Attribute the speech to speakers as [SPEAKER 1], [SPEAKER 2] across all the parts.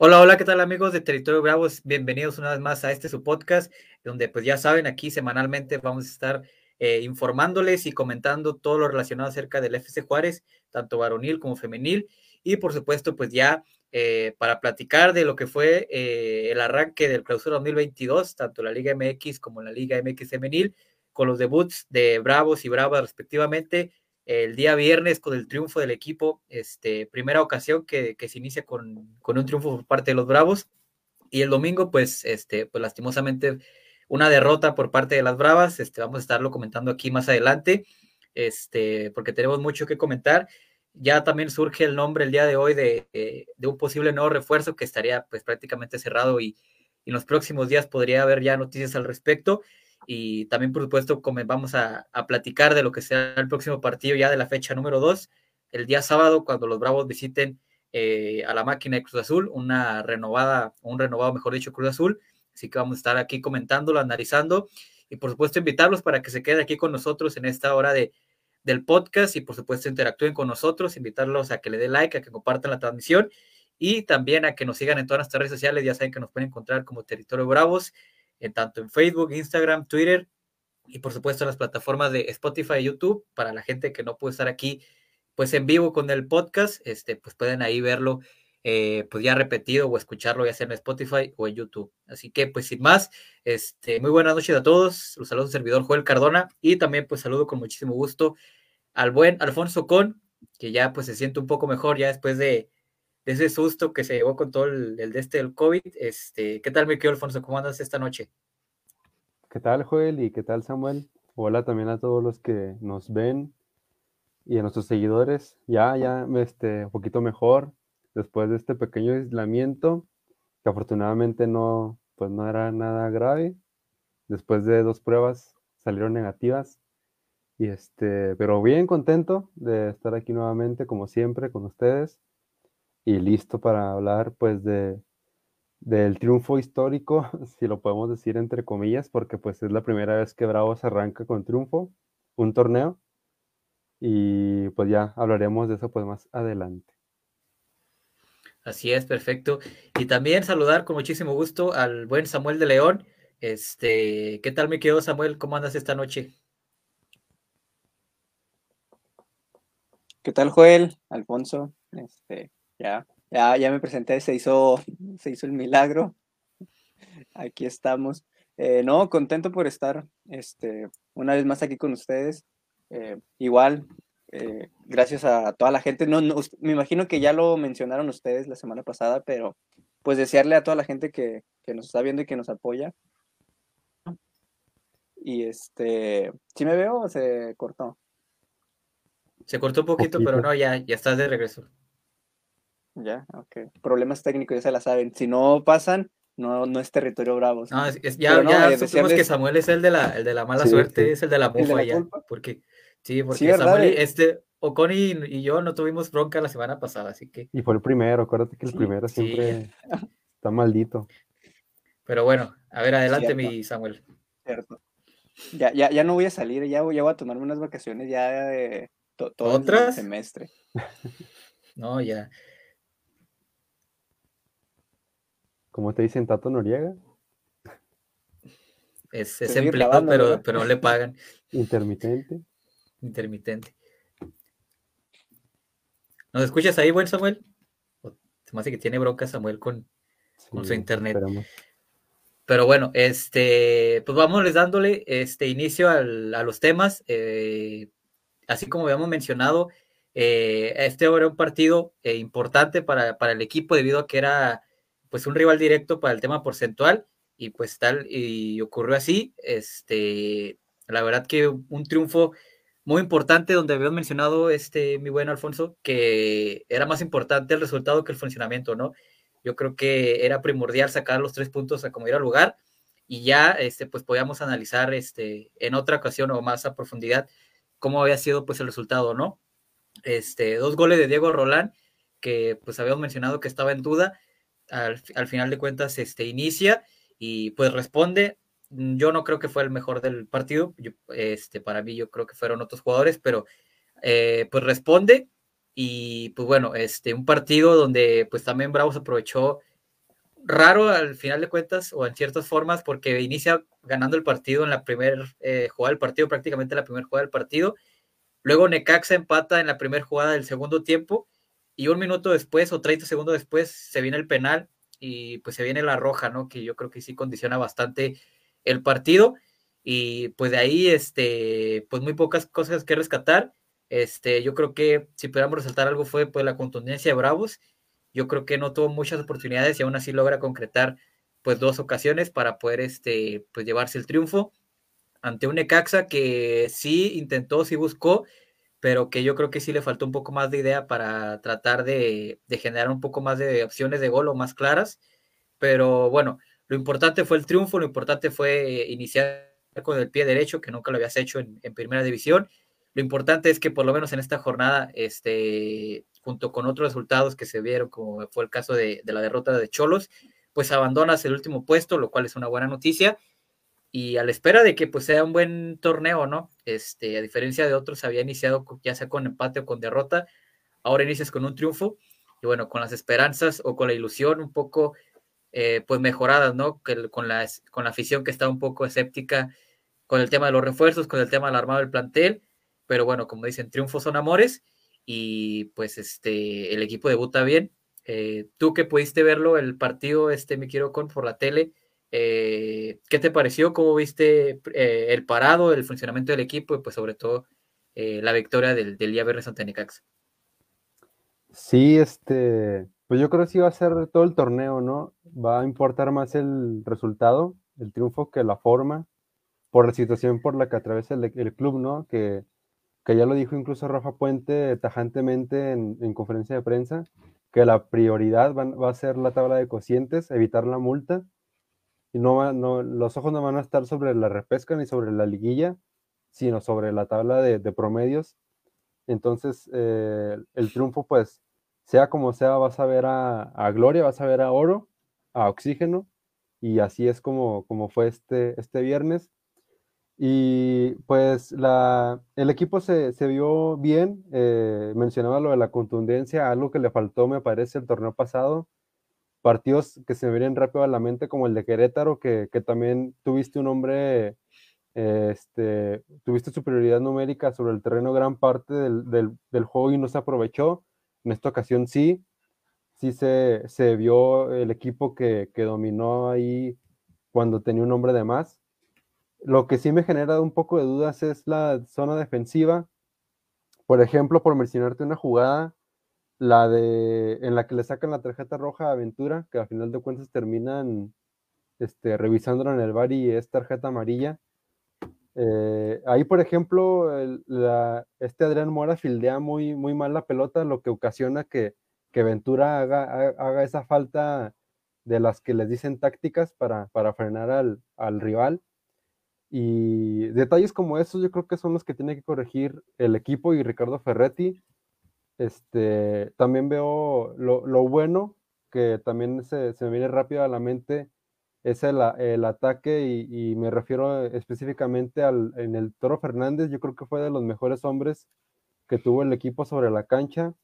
[SPEAKER 1] Hola, hola, ¿qué tal amigos de Territorio Bravos? Bienvenidos una vez más a este su podcast, donde pues ya saben, aquí semanalmente vamos a estar eh, informándoles y comentando todo lo relacionado acerca del FC Juárez, tanto varonil como femenil, y por supuesto pues ya eh, para platicar de lo que fue eh, el arranque del clausura 2022, tanto la Liga MX como la Liga MX femenil, con los debuts de Bravos y Bravas respectivamente, el día viernes con el triunfo del equipo, este, primera ocasión que, se inicia con, un triunfo por parte de los Bravos, y el domingo, pues, este, pues lastimosamente, una derrota por parte de las Bravas, este, vamos a estarlo comentando aquí más adelante, este, porque tenemos mucho que comentar. Ya también surge el nombre el día de hoy de, eh, un posible nuevo refuerzo que estaría pues prácticamente cerrado y en los próximos días podría haber ya noticias al respecto y también, por supuesto, vamos a, platicar de lo que será el próximo partido ya de la fecha número 2, el día sábado, cuando los Bravos visiten eh, a la máquina de Cruz Azul, una renovada, un renovado, mejor dicho, Cruz Azul. Así que vamos a estar aquí comentándolo, analizando y, por supuesto, invitarlos para que se queden aquí con nosotros en esta hora de, del podcast y, por supuesto, interactúen con nosotros, invitarlos a que le den like, a que compartan la transmisión y también a que nos sigan en todas nuestras redes sociales. Ya saben que nos pueden encontrar como Territorio Bravos en tanto en Facebook, Instagram, Twitter y por supuesto las plataformas de Spotify y YouTube. Para la gente que no puede estar aquí pues en vivo con el podcast, este, pues pueden ahí verlo eh, pues ya repetido o escucharlo ya sea en Spotify o en YouTube. Así que pues sin más, este, muy buenas noches a todos. Los saludos servidor Joel Cardona y también pues saludo con muchísimo gusto al buen Alfonso Con, que ya pues se siente un poco mejor ya después de, ese susto que se llevó con todo el, de este del COVID. Este, ¿Qué tal, mi Alfonso? ¿Cómo andas esta noche?
[SPEAKER 2] ¿Qué tal, Joel? ¿Y qué tal, Samuel? Hola también a todos los que nos ven y a nuestros seguidores. Ya, ya, este, un poquito mejor después de este pequeño aislamiento, que afortunadamente no, pues no era nada grave. Después de dos pruebas salieron negativas. Y este, pero bien contento de estar aquí nuevamente, como siempre, con ustedes y listo para hablar pues de del triunfo histórico, si lo podemos decir entre comillas, porque pues es la primera vez que Bravos arranca con triunfo, un torneo, y pues ya hablaremos de eso pues más adelante.
[SPEAKER 1] Así es, perfecto. Y también saludar con muchísimo gusto al buen Samuel de León. Este, ¿qué tal me quedó Samuel? ¿Cómo andas esta noche?
[SPEAKER 3] ¿Qué tal Joel? Alfonso, este, ya, ya, ya me presenté, se hizo, se hizo el milagro. Aquí estamos. Eh, no, contento por estar este, una vez más aquí con ustedes. Eh, igual, eh, gracias a toda la gente. No, me imagino que ya lo mencionaron ustedes la semana pasada, pero pues desearle a toda la gente que, que nos está viendo y que nos apoya. Y este, ¿sí me veo o se cortó?
[SPEAKER 1] Se cortó un poquito, pero no, ya, ya estás de regreso.
[SPEAKER 3] Ya, ok. Problemas técnicos ya se la saben. Si no pasan, no, no es territorio bravo.
[SPEAKER 1] No, ya, ya eh, supimos que Samuel es el de la, el de la mala suerte, es el de la mufa ya. Porque, sí, porque Samuel, y, este, Ocon y, yo no tuvimos bronca la semana pasada, así que.
[SPEAKER 2] Y fue el primero, acuérdate que el primero siempre está maldito.
[SPEAKER 1] Pero bueno, a ver, adelante, mi Samuel.
[SPEAKER 3] Cierto. Ya, ya, ya no voy a salir, ya voy, ya voy a tomarme unas vacaciones ya de todo el semestre.
[SPEAKER 1] no, ya.
[SPEAKER 2] ¿Cómo te dicen Tato Noriega?
[SPEAKER 1] Es, empleado, pero, pero no le pagan.
[SPEAKER 2] Intermitente.
[SPEAKER 1] Intermitente. ¿Nos escuchas ahí, buen Samuel? Se me hace que tiene bronca Samuel con, su internet. Pero bueno, este, pues vamos dándole este inicio a los temas. Eh, así como habíamos mencionado, eh, este era un partido eh, importante para, para, el equipo debido a que era pues un rival directo para el tema porcentual y pues tal, y ocurrió así, este, la verdad que un triunfo muy importante donde habíamos mencionado, este, mi buen Alfonso, que era más importante el resultado que el funcionamiento, ¿no? Yo creo que era primordial sacar los tres puntos a como ir al lugar y ya, este, pues podíamos analizar, este, en otra ocasión o más a profundidad cómo había sido, pues, el resultado, ¿no? Este, dos goles de Diego Rolán, que pues habíamos mencionado que estaba en duda, al, final de cuentas este, inicia y pues responde. Yo no creo que fue el mejor del partido, este, para mí yo creo que fueron otros jugadores, pero eh, pues responde y pues bueno, este, un partido donde pues también Bravos aprovechó raro al final de cuentas o en ciertas formas porque inicia ganando el partido en la primera eh, jugada del partido, prácticamente la primera jugada del partido. Luego Necaxa empata en la primera jugada del segundo tiempo y un minuto después o 30 segundos después se viene el penal y pues se viene la roja, ¿no? Que yo creo que sí condiciona bastante el partido y pues de ahí, este, pues muy pocas cosas que rescatar. Este, yo creo que si pudiéramos resaltar algo fue pues la contundencia de Bravos yo creo que no tuvo muchas oportunidades y aún así logra concretar pues dos ocasiones para poder este, pues llevarse el triunfo ante un Necaxa que sí intentó, sí buscó, pero que yo creo que sí le faltó un poco más de idea para tratar de, generar un poco más de opciones de gol o más claras. Pero bueno, lo importante fue el triunfo, lo importante fue iniciar con el pie derecho, que nunca lo habías hecho en primera división. Lo importante es que por lo menos en esta jornada, este, junto con otros resultados que se vieron, como fue el caso de, la derrota de Cholos, pues abandonas el último puesto, lo cual es una buena noticia. Y a la espera de que pues sea un buen torneo, ¿no? Este, a diferencia de otros, había iniciado ya sea con empate o con derrota, ahora inicias con un triunfo y bueno, con las esperanzas o con la ilusión un poco eh, pues mejoradas, ¿no? Que, con, la, con la afición que está un poco escéptica con el tema de los refuerzos, con el tema del armado del plantel, pero bueno, como dicen, triunfos son amores y pues este, el equipo debuta bien. Eh, tú que pudiste verlo, el partido, este, me quiero con por la tele, eh, ¿qué te pareció? ¿Cómo viste eh, el parado, el funcionamiento del equipo y pues sobre todo la victoria del, del día viernes?
[SPEAKER 2] Sí, este, pues yo creo que sí va a ser todo el torneo, ¿no? Va a importar más el resultado, el triunfo que la forma, por la situación por la que atraviesa el, el club, ¿no? Que que ya lo dijo incluso Rafa Puente tajantemente en, conferencia de prensa, que la prioridad va, a ser la tabla de cocientes, evitar la multa, y no, no, los ojos no van a estar sobre la repesca ni sobre la liguilla, sino sobre la tabla de, promedios. Entonces, eh, el triunfo, pues, sea como sea, vas a ver a, Gloria, vas a ver a Oro, a Oxígeno, y así es como, como fue este, este viernes. Y pues la, el equipo se, vio bien, eh, mencionaba lo de la contundencia, algo que le faltó me parece el torneo pasado, partidos que se me vienen rápido a la mente como el de Querétaro, que, también tuviste un hombre, este, tuviste superioridad numérica sobre el terreno gran parte del, juego y no se aprovechó, en esta ocasión sí, sí se, se vio el equipo que, que dominó ahí cuando tenía un hombre de más lo que sí me genera un poco de dudas es la zona defensiva. Por ejemplo, por mencionarte una jugada, la de en la que le sacan la tarjeta roja a Aventura, que al final de cuentas terminan este, revisándola en el bar y es tarjeta amarilla. Eh, ahí, por ejemplo, este Adrián Mora fildea muy, muy mal la pelota, lo que ocasiona que, que Ventura haga, haga, esa falta de las que les dicen tácticas para, para frenar al, al rival. Y detalles como esos yo creo que son los que tiene que corregir el equipo y Ricardo Ferretti. Este, también veo lo, bueno, que también se, me viene rápido a la mente, es el, ataque y, me refiero específicamente al, en el Toro Fernández, yo creo que fue de los mejores hombres que tuvo el equipo sobre la cancha.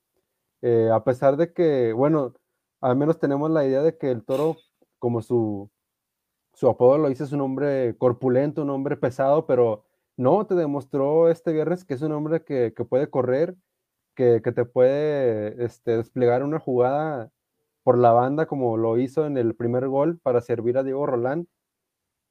[SPEAKER 2] Eh, a pesar de que, bueno, al menos tenemos la idea de que el Toro, como su, su apodo lo dice, es un hombre corpulento, un hombre pesado, pero no, te demostró este viernes que es un hombre que, puede correr, que, te puede este, desplegar una jugada por la banda como lo hizo en el primer gol para servir a Diego Rolán,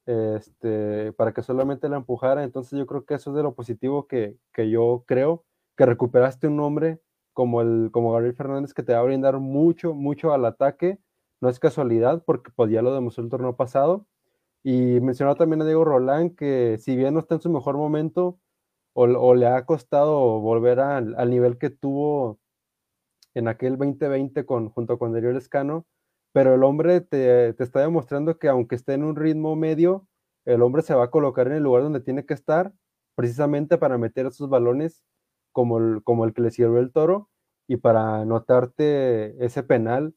[SPEAKER 2] este, para que solamente la empujara. Entonces yo creo que eso es de lo positivo que, yo creo, que recuperaste un hombre como, el, como Gabriel Fernández que te va a brindar mucho, mucho al ataque. No es casualidad porque pues, ya lo demostró el torneo pasado y mencionó también a Diego Rolán que si bien no está en su mejor momento o, le ha costado volver al, nivel que tuvo en aquel 2020 con, junto con Darío Escano, pero el hombre te, está demostrando que aunque esté en un ritmo medio, el hombre se va a colocar en el lugar donde tiene que estar, precisamente para meter esos balones como el, como el que le sirvió el toro y para anotarte ese penal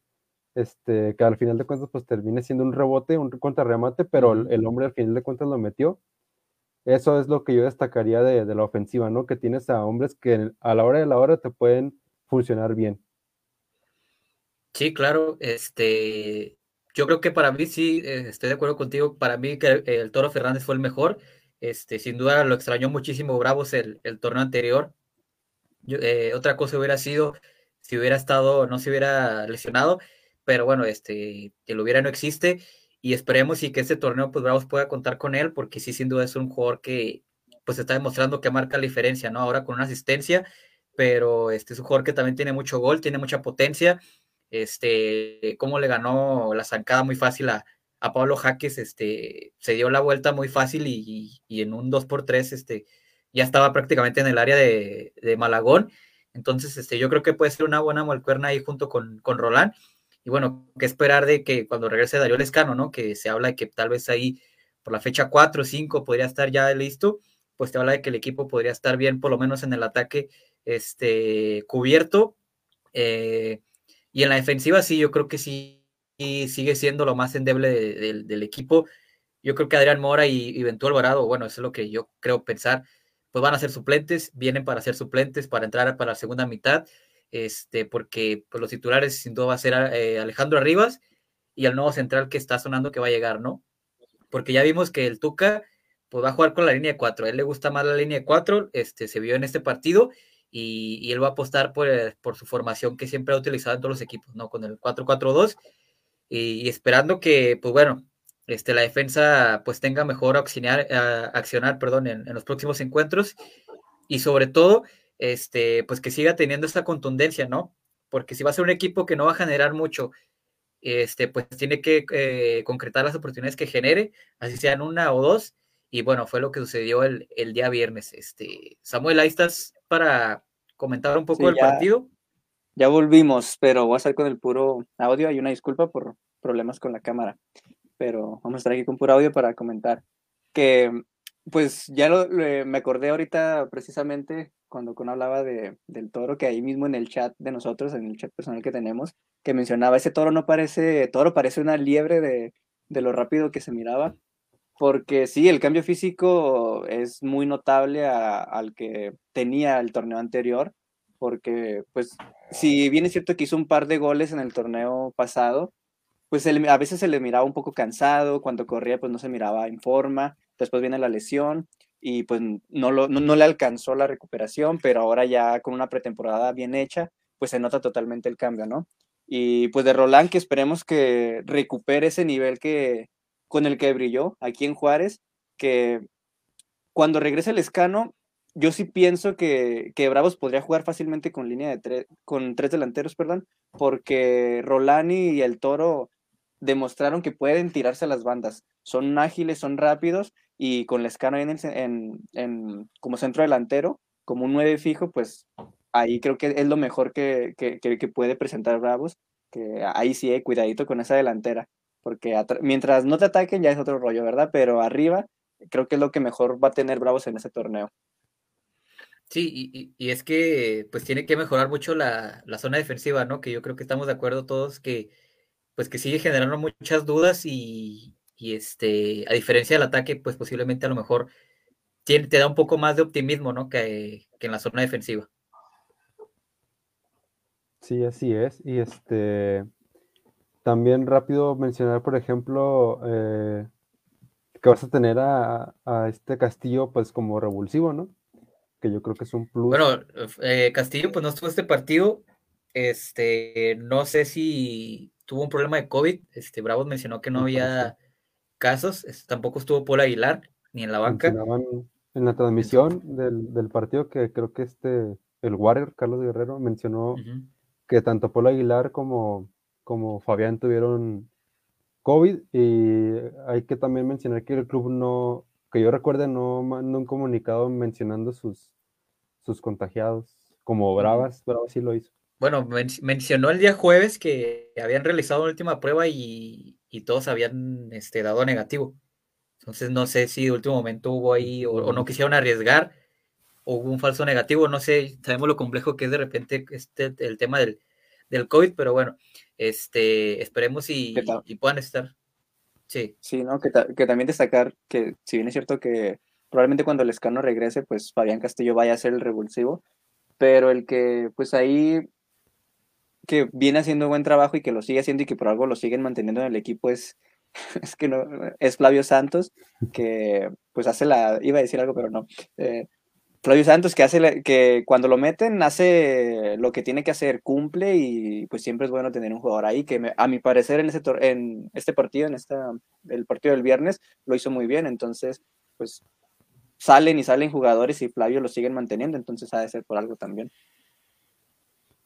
[SPEAKER 2] este, que al final de cuentas pues termine siendo un rebote, un contrarremate, pero el, hombre al final de cuentas lo metió. Eso es lo que yo destacaría de, la ofensiva, ¿no? Que tienes a hombres que a la hora de la hora te pueden funcionar bien.
[SPEAKER 1] Sí, claro, este, yo creo que para mí sí, eh, estoy de acuerdo contigo, para mí que el, Toro Fernández fue el mejor, este, sin duda lo extrañó muchísimo Bravos el, el torneo anterior. Eh, otra cosa hubiera sido si hubiera estado, no se hubiera lesionado, pero bueno, este, que lo hubiera no existe y esperemos y que este torneo pues Bravos pueda contar con él porque sí sin duda es un jugador que pues está demostrando que marca la diferencia, ¿no? Ahora con una asistencia, pero este es un jugador que también tiene mucho gol, tiene mucha potencia este, cómo le ganó la zancada muy fácil a, Pablo Jaques, este, se dio la vuelta muy fácil y, en un 2 por 3 este, ya estaba prácticamente en el área de, Malagón. Entonces, este, yo creo que puede ser una buena malcuerna ahí junto con, con Roland. Y bueno, qué esperar de que cuando regrese Darío Lescano, ¿no? Que se habla de que tal vez ahí por la fecha 4 o 5 podría estar ya listo, pues te habla de que el equipo podría estar bien, por lo menos en el ataque, este, cubierto. Eh, y en la defensiva sí, yo creo que sí sigue siendo lo más endeble del equipo. Yo creo que Adrián Mora y, y Alvarado, bueno, eso es lo que yo creo pensar, pues van a ser suplentes, vienen para ser suplentes, para entrar para la segunda mitad, este, porque pues, los titulares sin duda va a ser eh, Alejandro Arribas y el nuevo central que está sonando que va a llegar, ¿no? Porque ya vimos que el Tuca pues va a jugar con la línea de cuatro, a él le gusta más la línea de cuatro, este, se vio en este partido y, él va a apostar eh, por, su formación que siempre ha utilizado en todos los equipos, ¿no? Con el 4-4-2 y, esperando que, pues bueno, este, la defensa pues tenga mejor accionar, accionar perdón, en, los próximos encuentros y sobre todo, este, pues que siga teniendo esta contundencia, ¿no? Porque si va a ser un equipo que no va a generar mucho, este, pues tiene que eh, concretar las oportunidades que genere, así sean una o dos, y bueno, fue lo que sucedió el, el día viernes. Este, Samuel, ahí estás para comentar un poco el partido.
[SPEAKER 3] Ya volvimos, pero voy a estar con el puro audio. Hay una disculpa por problemas con la cámara, pero vamos a estar aquí con puro audio para comentar. Que pues ya me acordé ahorita precisamente cuando Con hablaba de, del toro, que ahí mismo en el chat de nosotros, en el chat personal que tenemos, que mencionaba, ese toro no parece toro, parece una liebre de, de lo rápido que se miraba porque sí, el cambio físico es muy notable al que tenía el torneo anterior, porque pues si bien es cierto que hizo un par de goles en el torneo pasado, pues a veces se le miraba un poco cansado, cuando corría pues no se miraba en forma, después viene la lesión y pues no, lo, no, le alcanzó la recuperación, pero ahora ya con una pretemporada bien hecha, pues se nota totalmente el cambio, ¿no? Y pues de Roland que esperemos que recupere ese nivel que, con el que brilló aquí en Juárez, que cuando regrese el escano, yo sí pienso que, que Bravos podría jugar fácilmente con línea de tres, con tres delanteros, perdón, porque Rolani y el Toro demostraron que pueden tirarse a las bandas. Son ágiles, son rápidos y con Lescano en, en, en, como centro delantero, como un nueve fijo, pues ahí creo que es lo mejor que, que, que puede presentar Bravos, que ahí sí, eh, cuidadito con esa delantera porque mientras no te ataquen ya es otro rollo, ¿verdad? Pero arriba creo que es lo que mejor va a tener Bravos en ese torneo.
[SPEAKER 1] Sí, y, es que pues tiene que mejorar mucho la, zona defensiva, ¿no? Que yo creo que estamos de acuerdo todos que pues que sigue generando muchas dudas y, este, a diferencia del ataque, pues posiblemente a lo mejor tiene, te da un poco más de optimismo, ¿no? Que, que en la zona defensiva.
[SPEAKER 2] Sí, así es. Y este, también rápido mencionar, por ejemplo, eh, que vas a tener a, este Castillo pues como revulsivo, ¿no? Que yo creo que es un plus.
[SPEAKER 1] Bueno, eh, Castillo pues no estuvo este partido. Este, no sé si tuvo un problema de COVID. Este, Bravos mencionó que no había casos. tampoco estuvo Paul Aguilar ni en la banca.
[SPEAKER 2] En la transmisión del, partido que creo que este, el Warrior, Carlos Guerrero, mencionó que tanto Paul Aguilar como como Fabián tuvieron COVID y hay que también mencionar que el club no, que yo recuerde, no mandó un comunicado mencionando sus, sus contagiados, como Bravas, Bravas sí lo hizo.
[SPEAKER 1] Bueno, mencionó el día jueves que habían realizado una última prueba y, todos habían este, dado negativo. Entonces no sé si de último momento hubo ahí o, no quisieron arriesgar o hubo un falso negativo, no sé, sabemos lo complejo que es de repente este, el tema del, del COVID, pero bueno, este, esperemos y, y puedan estar. Sí.
[SPEAKER 3] Sí, ¿no? Que, también destacar que, si bien es cierto que probablemente cuando el escano regrese, pues Fabián Castillo vaya a ser el revulsivo, pero el que, pues ahí que viene haciendo buen trabajo y que lo sigue haciendo y que por algo lo siguen manteniendo en el equipo es, es que no, es Flavio Santos, que pues hace la, iba a decir algo, pero no. Eh, Flavio Santos que hace que cuando lo meten hace lo que tiene que hacer, cumple y pues siempre es bueno tener un jugador ahí que a mi parecer en, ese en este partido, en esta, el partido del viernes, lo hizo muy bien, entonces pues salen y salen jugadores y Flavio lo siguen manteniendo, entonces ha de ser por algo también.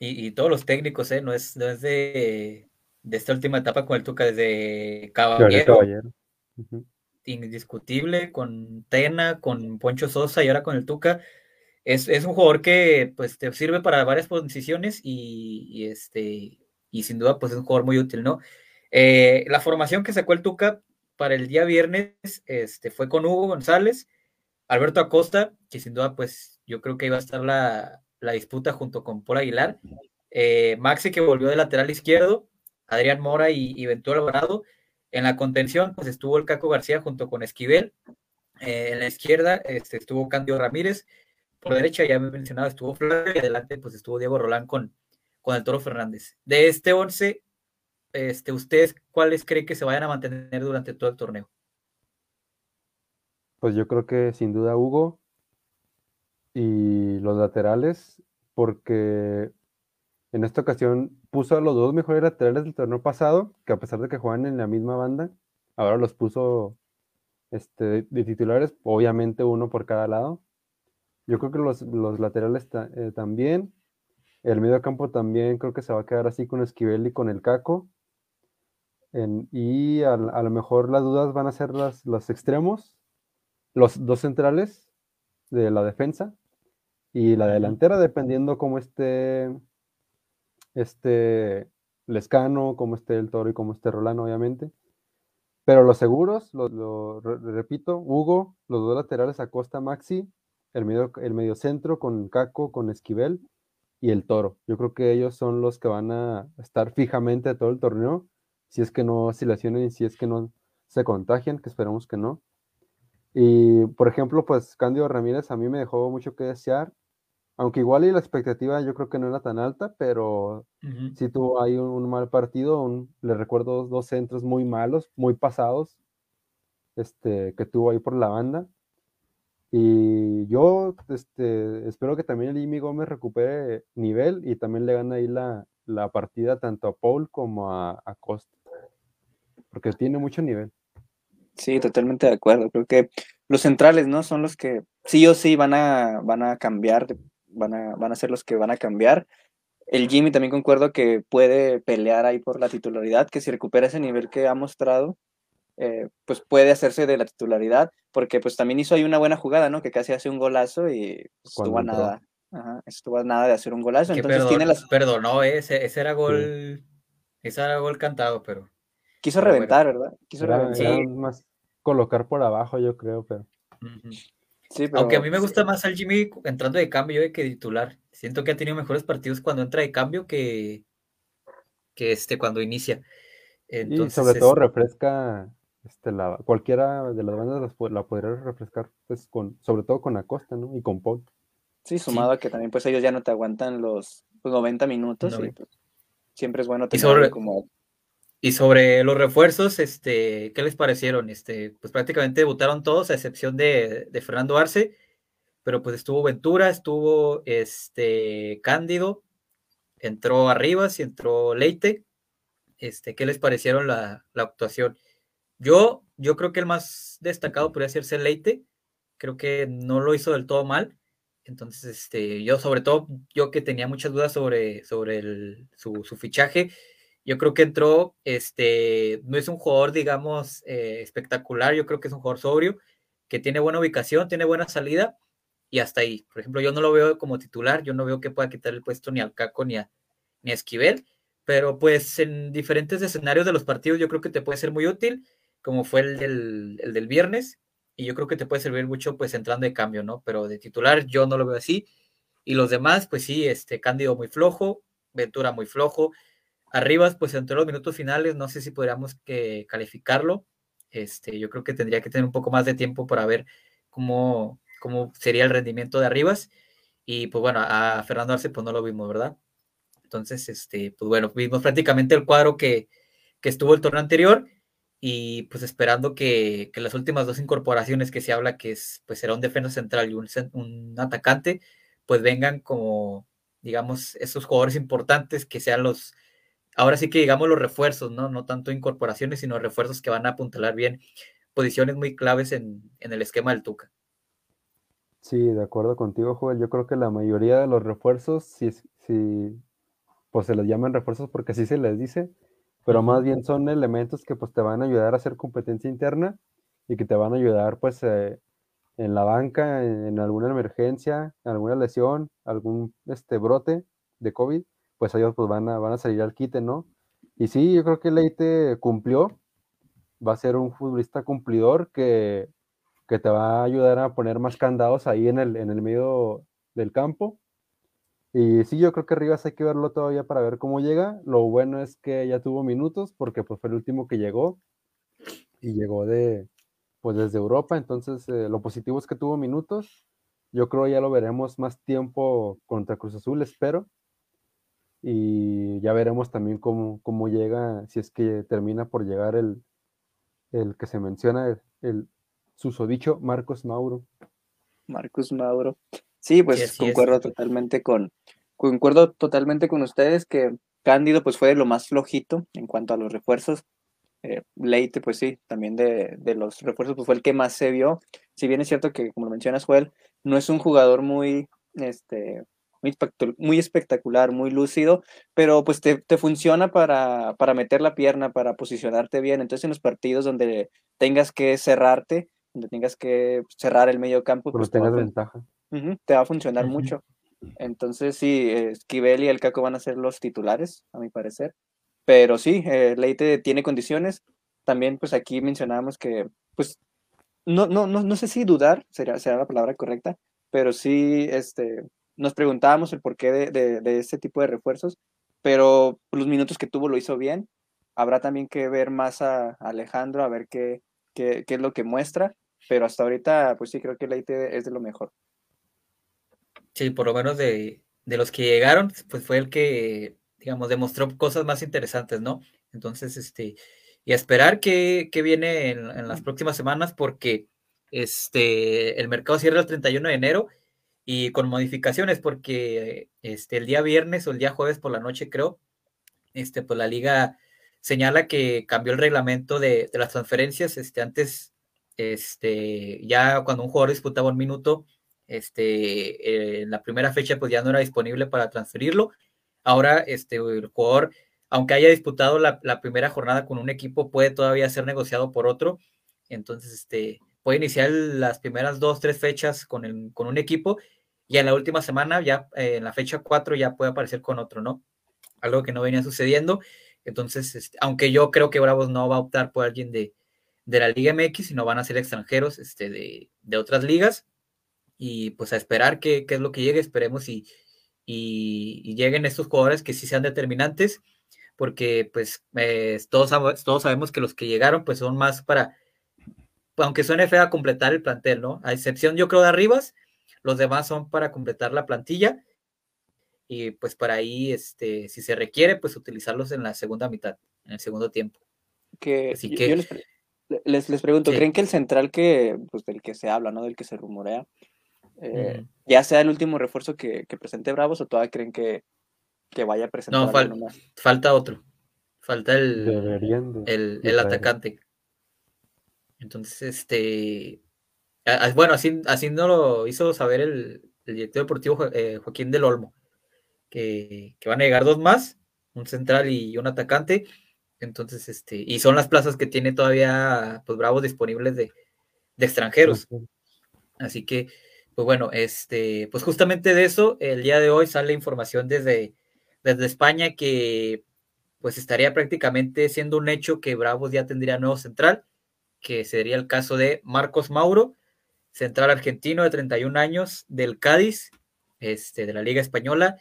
[SPEAKER 1] Y, todos los técnicos, ¿eh? No es, no es de, de, esta última etapa con el Tuca, desde Caballero. Caballero. Indiscutible, con Tena, con Poncho Sosa y ahora con el Tuca. Es, es, un jugador que pues te sirve para varias posiciones y, este y sin duda pues es un jugador muy útil, ¿no? Eh, la formación que sacó el Tuca para el día viernes este, fue con Hugo González, Alberto Acosta, que sin duda pues yo creo que iba a estar la, la disputa junto con Paul Aguilar, eh, Maxi que volvió de lateral izquierdo, Adrián Mora y, Ventura Alvarado. En la contención, pues estuvo el Caco García junto con Esquivel. Eh, en la izquierda este, estuvo Candio Ramírez. Por derecha, ya me he mencionado, estuvo Flavio. Y adelante, pues estuvo Diego Rolán con, con el Toro Fernández. De este 11, este, ¿ustedes cuáles creen que se vayan a mantener durante todo el torneo?
[SPEAKER 2] Pues yo creo que sin duda Hugo, y los laterales, porque en esta ocasión puso a los dos mejores laterales del torneo pasado, que a pesar de que juegan en la misma banda, ahora los puso este, de titulares, obviamente uno por cada lado. Yo creo que los, laterales eh, también. El medio campo también creo que se va a quedar así con Esquivel y con el Caco. y a, lo mejor las dudas van a ser las, los extremos, los dos centrales de la defensa y la delantera, dependiendo cómo esté este Lescano, cómo esté el Toro y cómo esté Rolano, obviamente. Pero los seguros, lo, repito, Hugo, los dos laterales Acosta Maxi, el medio, el medio centro con Caco, con Esquivel y el Toro. Yo creo que ellos son los que van a estar fijamente todo el torneo, si es que no oscilacionen y si es que no se contagian, que esperamos que no. Y por ejemplo, pues Cándido Ramírez a mí me dejó mucho que desear aunque igual y la expectativa yo creo que no era tan alta, pero sí tuvo ahí un, mal partido, le recuerdo dos, centros muy malos, muy pasados, este, que tuvo ahí por la banda. Y yo este, espero que también el Jimmy Gómez recupere nivel y también le gane ahí la, partida tanto a Paul como a, Costa, porque tiene mucho nivel.
[SPEAKER 3] Sí, totalmente de acuerdo. Creo que los centrales, ¿no? Son los que sí o sí van a, van a cambiar van a, van a ser los que van a cambiar. El Jimmy también concuerdo que puede pelear ahí por la titularidad, que si recupera ese nivel que ha mostrado, eh, pues puede hacerse de la titularidad, porque pues también hizo ahí una buena jugada, ¿no? Que casi hace un golazo y pues, estuvo a nada. estuvo a nada de hacer un golazo. Entonces
[SPEAKER 1] perdón,
[SPEAKER 3] tiene las.
[SPEAKER 1] Perdonó, ¿eh? ese, ese era gol. Ese era gol cantado, pero.
[SPEAKER 3] Quiso reventar, ¿verdad? Quiso reventar.
[SPEAKER 2] más colocar por abajo, yo creo, pero.
[SPEAKER 1] Aunque a mí me gusta más al Jimmy entrando de cambio que titular. Siento que ha tenido mejores partidos cuando entra de cambio que, que este cuando inicia.
[SPEAKER 2] Entonces, y sobre todo refresca este, la, cualquiera de las bandas la podría refrescar, pues con, sobre todo con Acosta, ¿no? Y con Paul.
[SPEAKER 3] Sí, sumado a que también pues ellos ya no te aguantan los 90 minutos y pues, siempre es bueno tener como
[SPEAKER 1] y sobre los refuerzos, este, ¿qué les parecieron? Este, pues prácticamente debutaron todos, a excepción de, Fernando Arce, pero pues estuvo Ventura, estuvo este, Cándido, entró Arribas y entró Leite. Este, ¿Qué les parecieron la, actuación? Yo, yo creo que el más destacado podría ser Leite, creo que no lo hizo del todo mal. Entonces, este, yo sobre todo, yo que tenía muchas dudas sobre, sobre su, su fichaje, yo creo que entró, este, no es un jugador, digamos, eh, espectacular, yo creo que es un jugador sobrio, que tiene buena ubicación, tiene buena salida y hasta ahí. Por ejemplo, yo no lo veo como titular, yo no veo que pueda quitar el puesto ni al Caco ni a, ni Esquivel, pero pues en diferentes escenarios de los partidos yo creo que te puede ser muy útil, como fue el del, el del viernes, y yo creo que te puede servir mucho pues entrando de cambio, ¿no? Pero de titular yo no lo veo así. Y los demás, pues sí, este Cándido muy flojo, Ventura muy flojo, Arribas, pues entre los minutos finales, no sé si podríamos que calificarlo. Este, yo creo que tendría que tener un poco más de tiempo para ver cómo, cómo sería el rendimiento de Arribas. Y pues bueno, a Fernando Arce pues no lo vimos, ¿verdad? Entonces, este, pues bueno, vimos prácticamente el cuadro que, que estuvo el torneo anterior y pues esperando que, que, las últimas dos incorporaciones que se habla que es, pues será un defensa central y un, un atacante, pues vengan como, digamos, esos jugadores importantes que sean los, ahora sí que digamos los refuerzos, ¿no? No tanto incorporaciones, sino refuerzos que van a apuntalar bien posiciones muy claves en, en el esquema del Tuca.
[SPEAKER 2] Sí, de acuerdo contigo, Joel. Yo creo que la mayoría de los refuerzos, si, si pues se les llaman refuerzos porque así se les dice, pero más bien son elementos que pues te van a ayudar a hacer competencia interna y que te van a ayudar pues eh, en la banca, en, alguna emergencia, alguna lesión, algún este brote de COVID, pues ellos pues van a, van a salir al quite, ¿no? Y sí, yo creo que Leite cumplió, va a ser un futbolista cumplidor que, que te va a ayudar a poner más candados ahí en el, en el medio del campo y sí, yo creo que Rivas hay que verlo todavía para ver cómo llega. Lo bueno es que ya tuvo minutos porque pues fue el último que llegó y llegó de pues desde Europa, entonces eh, lo positivo es que tuvo minutos. Yo creo ya lo veremos más tiempo contra Cruz Azul, espero. Y ya veremos también cómo, cómo llega, si es que termina por llegar el, el que se menciona, el, el susodicho Marcos Mauro.
[SPEAKER 3] Marcos Mauro. Sí, pues concuerdo totalmente con, concuerdo totalmente con ustedes que Cándido pues fue lo más flojito en cuanto a los refuerzos. Eh, Leite, pues sí, también de, de, los refuerzos pues fue el que más se vio. Si bien es cierto que, como lo mencionas, Joel, no es un jugador muy, este, muy, espectacular, muy lúcido, pero pues te, te funciona para, para meter la pierna, para posicionarte bien. Entonces en los partidos donde tengas que cerrarte, donde tengas que cerrar el medio campo,
[SPEAKER 2] pues tengas ventaja
[SPEAKER 3] te va a funcionar mucho. Entonces, sí, Esquivel y el Caco van a ser los titulares, a mi parecer. Pero sí, eh, Leite tiene condiciones. También, pues aquí mencionábamos que, pues, no, no, no, no sé si dudar, será, será la palabra correcta, pero sí, este, nos preguntábamos el porqué de, de, de este tipo de refuerzos, pero los minutos que tuvo lo hizo bien. Habrá también que ver más a Alejandro, a ver qué, qué, qué es lo que muestra, pero hasta ahorita, pues sí, creo que Leite es de lo mejor.
[SPEAKER 1] Sí, por lo menos de, de los que llegaron, pues fue el que, digamos, demostró cosas más interesantes, ¿no? Entonces, este, y a esperar que, que viene en, en, las próximas semanas, porque este, el mercado cierra el 31 de enero y con modificaciones, porque este, el día viernes o el día jueves por la noche, creo, este, pues la liga señala que cambió el reglamento de, de las transferencias. Este, antes, este, ya cuando un jugador disputaba un minuto, este, en la primera fecha pues ya no era disponible para transferirlo. Ahora este, el jugador, aunque haya disputado la, la, primera jornada con un equipo, puede todavía ser negociado por otro. Entonces, este, puede iniciar las primeras dos, tres fechas con, el, con un equipo y en la última semana, ya eh, en la fecha cuatro, ya puede aparecer con otro, ¿no? Algo que no venía sucediendo. Entonces, este, aunque yo creo que Bravos no va a optar por alguien de, de la Liga MX, sino van a ser extranjeros este, de, de otras ligas y pues a esperar qué, es lo que llegue, esperemos y, y, y, lleguen estos jugadores que sí sean determinantes, porque pues eh, todos, todos sabemos que los que llegaron pues son más para, aunque suene feo, a completar el plantel, ¿no? A excepción yo creo de Arribas, los demás son para completar la plantilla y pues para ahí, este, si se requiere, pues utilizarlos en la segunda mitad, en el segundo tiempo.
[SPEAKER 3] Que, Así que yo les, les, les, pregunto, sí. ¿creen que el central que, pues del que se habla, ¿no? Del que se rumorea, eh, mm. ya sea el último refuerzo que, que, presente Bravos o todavía creen que, que vaya a presentar
[SPEAKER 1] no, fal falta otro falta el, el, el atacante entonces este bueno así, así no lo hizo saber el, el director deportivo eh, Joaquín del Olmo que, que, van a llegar dos más un central y un atacante. Entonces este y son las plazas que tiene todavía pues Bravos disponibles de, de extranjeros. Así que pues bueno, este, pues justamente de eso, el día de hoy sale información desde, desde España que pues estaría prácticamente siendo un hecho que Bravos ya tendría nuevo central, que sería el caso de Marcos Mauro, central argentino de 31 años del Cádiz, este, de la Liga Española,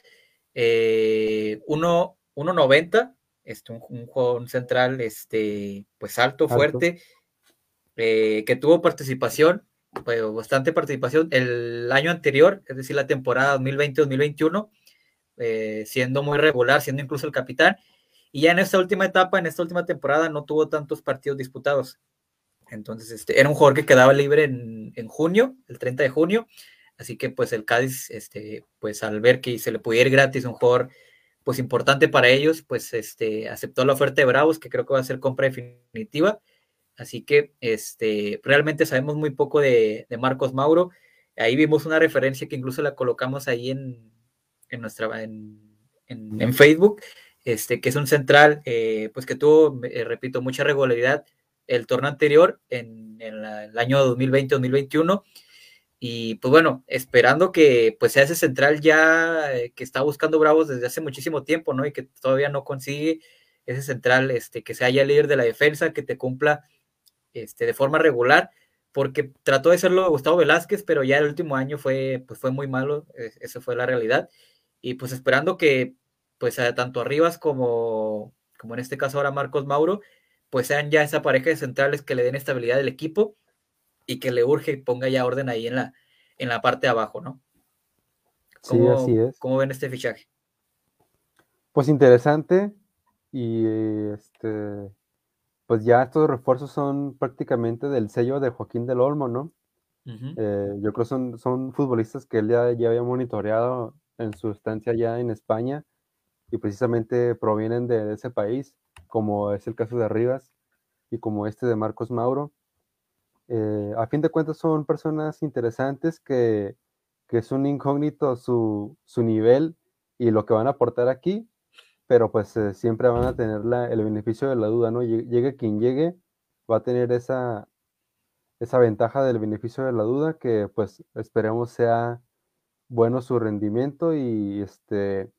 [SPEAKER 1] eh, 1.90, este, un, un, un, central este, pues alto, fuerte. Eh, que tuvo participación pues, bastante participación. El año anterior, es decir, la temporada 2020-2021, eh, siendo muy regular, siendo incluso el capitán. Y ya en esta última etapa, en esta última temporada, no tuvo tantos partidos disputados. Entonces, este, era un jugador que quedaba libre en, en junio, el 30 de junio. Así que, pues, el Cádiz, este, pues, al ver que se le pudiera ir gratis un jugador, pues, importante para ellos, pues, este, aceptó la oferta de Bravos, que creo que va a ser compra definitiva. Así que, este, realmente sabemos muy poco de, de Marcos Mauro. Ahí vimos una referencia que incluso la colocamos ahí en, en nuestra, en, en, Facebook este, que es un central, eh, pues que tuvo, eh, repito, mucha regularidad el torneo anterior en, en la, el año 2020-2021. Y pues bueno, esperando que pues sea ese central ya eh, que está buscando Bravos desde hace muchísimo tiempo, ¿no? Y que todavía no consigue ese central, este, que sea ya líder de la defensa, que te cumpla este, de forma regular, porque trató de serlo Gustavo Velázquez, pero ya el último año fue, pues fue muy malo, esa fue la realidad. Y pues esperando que pues tanto Arribas como, como en este caso ahora Marcos Mauro, pues sean ya esa pareja de centrales que le den estabilidad al equipo y que le urge ponga ya orden ahí en la, en la parte de abajo, ¿no?
[SPEAKER 2] sí, así es.
[SPEAKER 1] ¿Cómo ven este fichaje?
[SPEAKER 2] Pues interesante y este, pues ya estos refuerzos son prácticamente del sello de Joaquín del Olmo, ¿no? Uh -huh. eh, yo creo que son, son futbolistas que él ya, ya había monitoreado en su estancia ya en España y precisamente provienen de ese país, como es el caso de Rivas y como este de Marcos Mauro. Eh, a fin de cuentas son personas interesantes que, que es un incógnito su, su, nivel y lo que van a aportar aquí, pero pues eh, siempre van a tener la, el beneficio de la duda, ¿no? Llegue quien llegue, va a tener esa, esa ventaja del beneficio de la duda que pues esperemos sea bueno su rendimiento y este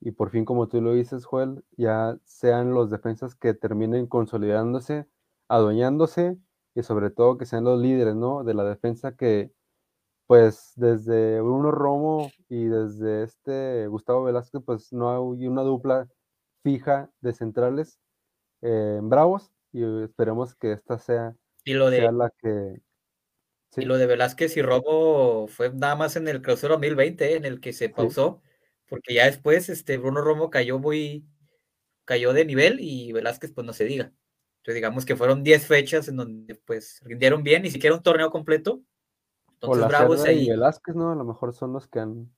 [SPEAKER 2] y por fin, como tú lo dices, Joel, ya sean los defensas que terminen consolidándose, adueñándose y sobre todo que sean los líderes, ¿no? De la defensa que, pues, desde Bruno Romo y desde este Gustavo Velázquez, pues no hay una dupla fija de centrales eh, en Bravos y esperemos que esta sea,
[SPEAKER 1] y lo de,
[SPEAKER 2] sea la que...
[SPEAKER 1] Sí. Y lo de Velázquez y Romo fue nada más en el clausura 2020, ¿eh? en el que se pausó. Sí porque ya después este Bruno Romo cayó muy, cayó de nivel y Velázquez pues no se diga. Entonces digamos que fueron 10 fechas en donde pues rindieron bien, ni siquiera un torneo completo.
[SPEAKER 2] Entonces o Bravos ahí. Y Velázquez, ¿no? A lo mejor son los que han.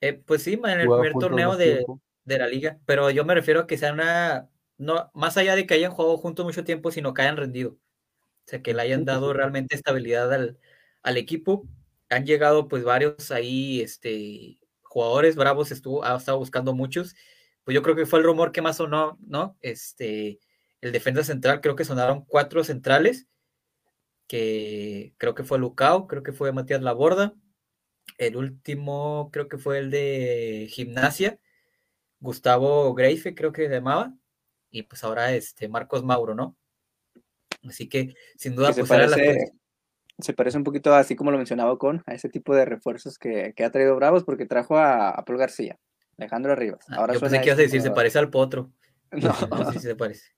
[SPEAKER 1] Eh, pues sí, en el primer torneo de, de, la liga, pero yo me refiero a que sea una, no, más allá de que hayan jugado juntos mucho tiempo, sino que hayan rendido. O sea, que le hayan dado realmente estabilidad al, al equipo. Han llegado pues varios ahí, este, jugadores bravos estuvo, ha estado buscando muchos. Pues yo creo que fue el rumor que más sonó, ¿no? Este, el defensa central, creo que sonaron cuatro centrales, que creo que fue Lucao, creo que fue Matías Laborda. El último, creo que fue el de Gimnasia, Gustavo Greife, creo que se llamaba. Y pues ahora este Marcos Mauro, ¿no? Así que sin duda, pues
[SPEAKER 3] parece, era la se parece un poquito así como lo mencionaba con a ese tipo de refuerzos que, que ha traído Bravos porque trajo a, a Paul García, Alejandro Arribas.
[SPEAKER 1] Ahora Yo pensé que ibas a decir, se parece al Potro.
[SPEAKER 3] No,
[SPEAKER 1] no sí se parece.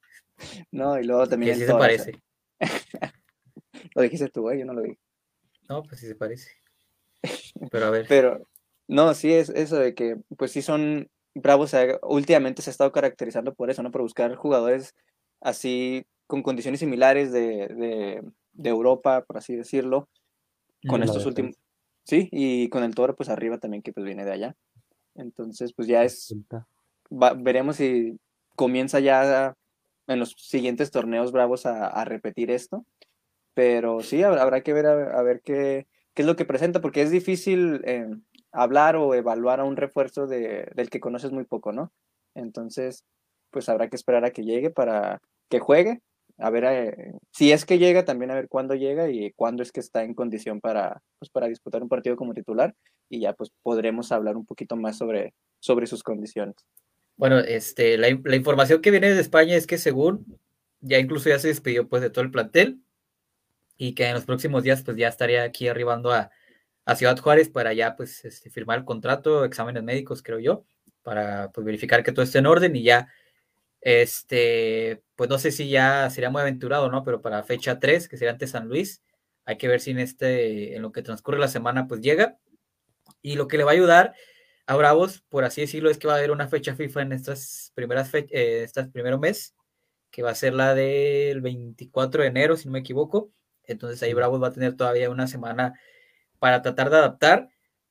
[SPEAKER 3] No, y luego también.
[SPEAKER 1] Que sí se parece.
[SPEAKER 3] lo dijiste tú, güey, yo no lo dije.
[SPEAKER 1] No, pues sí se parece. Pero a ver.
[SPEAKER 3] Pero, no, sí es eso de que, pues sí son Bravos, últimamente se ha estado caracterizando por eso, ¿no? Por buscar jugadores así con condiciones similares de, de de Europa, por así decirlo, con estos últimos. Sí, y con el toro, pues arriba también, que pues viene de allá. Entonces, pues ya es. Va, veremos si comienza ya en los siguientes torneos bravos a, a repetir esto. Pero sí, habrá, habrá que ver a, a, ver qué, qué es lo que presenta, porque es difícil eh, hablar o evaluar a un refuerzo de, del que conoces muy poco, ¿no? Entonces, pues habrá que esperar a que llegue para que juegue a ver eh, si es que llega, también a ver cuándo llega y cuándo es que está en condición para, pues, para disputar un partido como titular y ya pues podremos hablar un poquito más sobre, sobre sus condiciones.
[SPEAKER 1] Bueno, este, la, la, información que viene de España es que según ya incluso ya se despidió pues de todo el plantel y que en los próximos días pues ya estaría aquí arribando a, a Ciudad Juárez para ya pues este, firmar el contrato, exámenes médicos creo yo, para pues, verificar que todo esté en orden y ya este, pues no sé si ya sería muy aventurado, ¿no? Pero para fecha 3, que sería ante San Luis, hay que ver si en este, en lo que transcurre la semana, pues llega. Y lo que le va a ayudar a Bravos, por así decirlo, es que va a haber una fecha FIFA en estas primeras fechas, eh, estas primeros mes, que va a ser la del 24 de enero, si no me equivoco. Entonces ahí Bravos va a tener todavía una semana para tratar de adaptar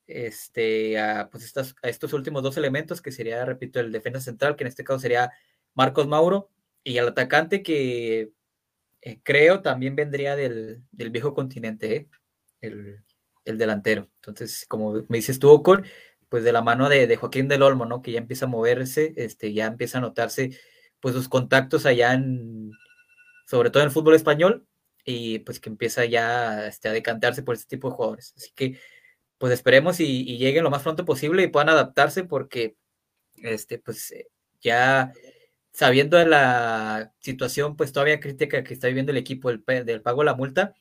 [SPEAKER 1] este, a, pues estas, a estos últimos dos elementos, que sería, repito, el defensa central, que en este caso sería Marcos Mauro, y el atacante que eh, creo también vendría del, del viejo continente, ¿eh? el, el, delantero. Entonces, como me dices tú, Ocor, pues de la mano de, de, Joaquín del Olmo, ¿no? Que ya empieza a moverse, este, ya empieza a notarse pues sus contactos allá en, sobre todo en el fútbol español, y pues que empieza ya este, a decantarse por este tipo de jugadores. Así que pues esperemos y, y, lleguen lo más pronto posible y puedan adaptarse porque este, pues eh, ya sabiendo de la situación pues todavía crítica que está viviendo el equipo del, del pago de la multa,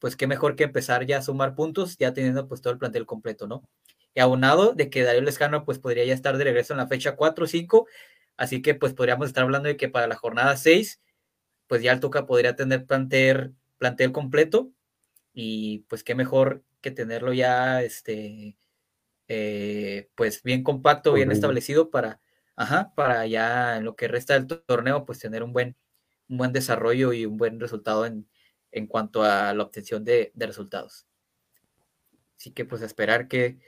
[SPEAKER 1] pues qué mejor que empezar ya a sumar puntos ya teniendo pues todo el plantel completo, ¿no? Y aunado de que Darío Lescano pues podría ya estar de regreso en la fecha 4 o 5, así que pues podríamos estar hablando de que para la jornada 6 pues ya el Toca podría tener plantel plantel completo y pues qué mejor que tenerlo ya este eh, pues bien compacto, bien establecido para, ajá, para ya en lo que resta del torneo pues tener un buen, un buen desarrollo y un buen resultado en, en cuanto a la obtención de, resultados. Así que pues esperar que,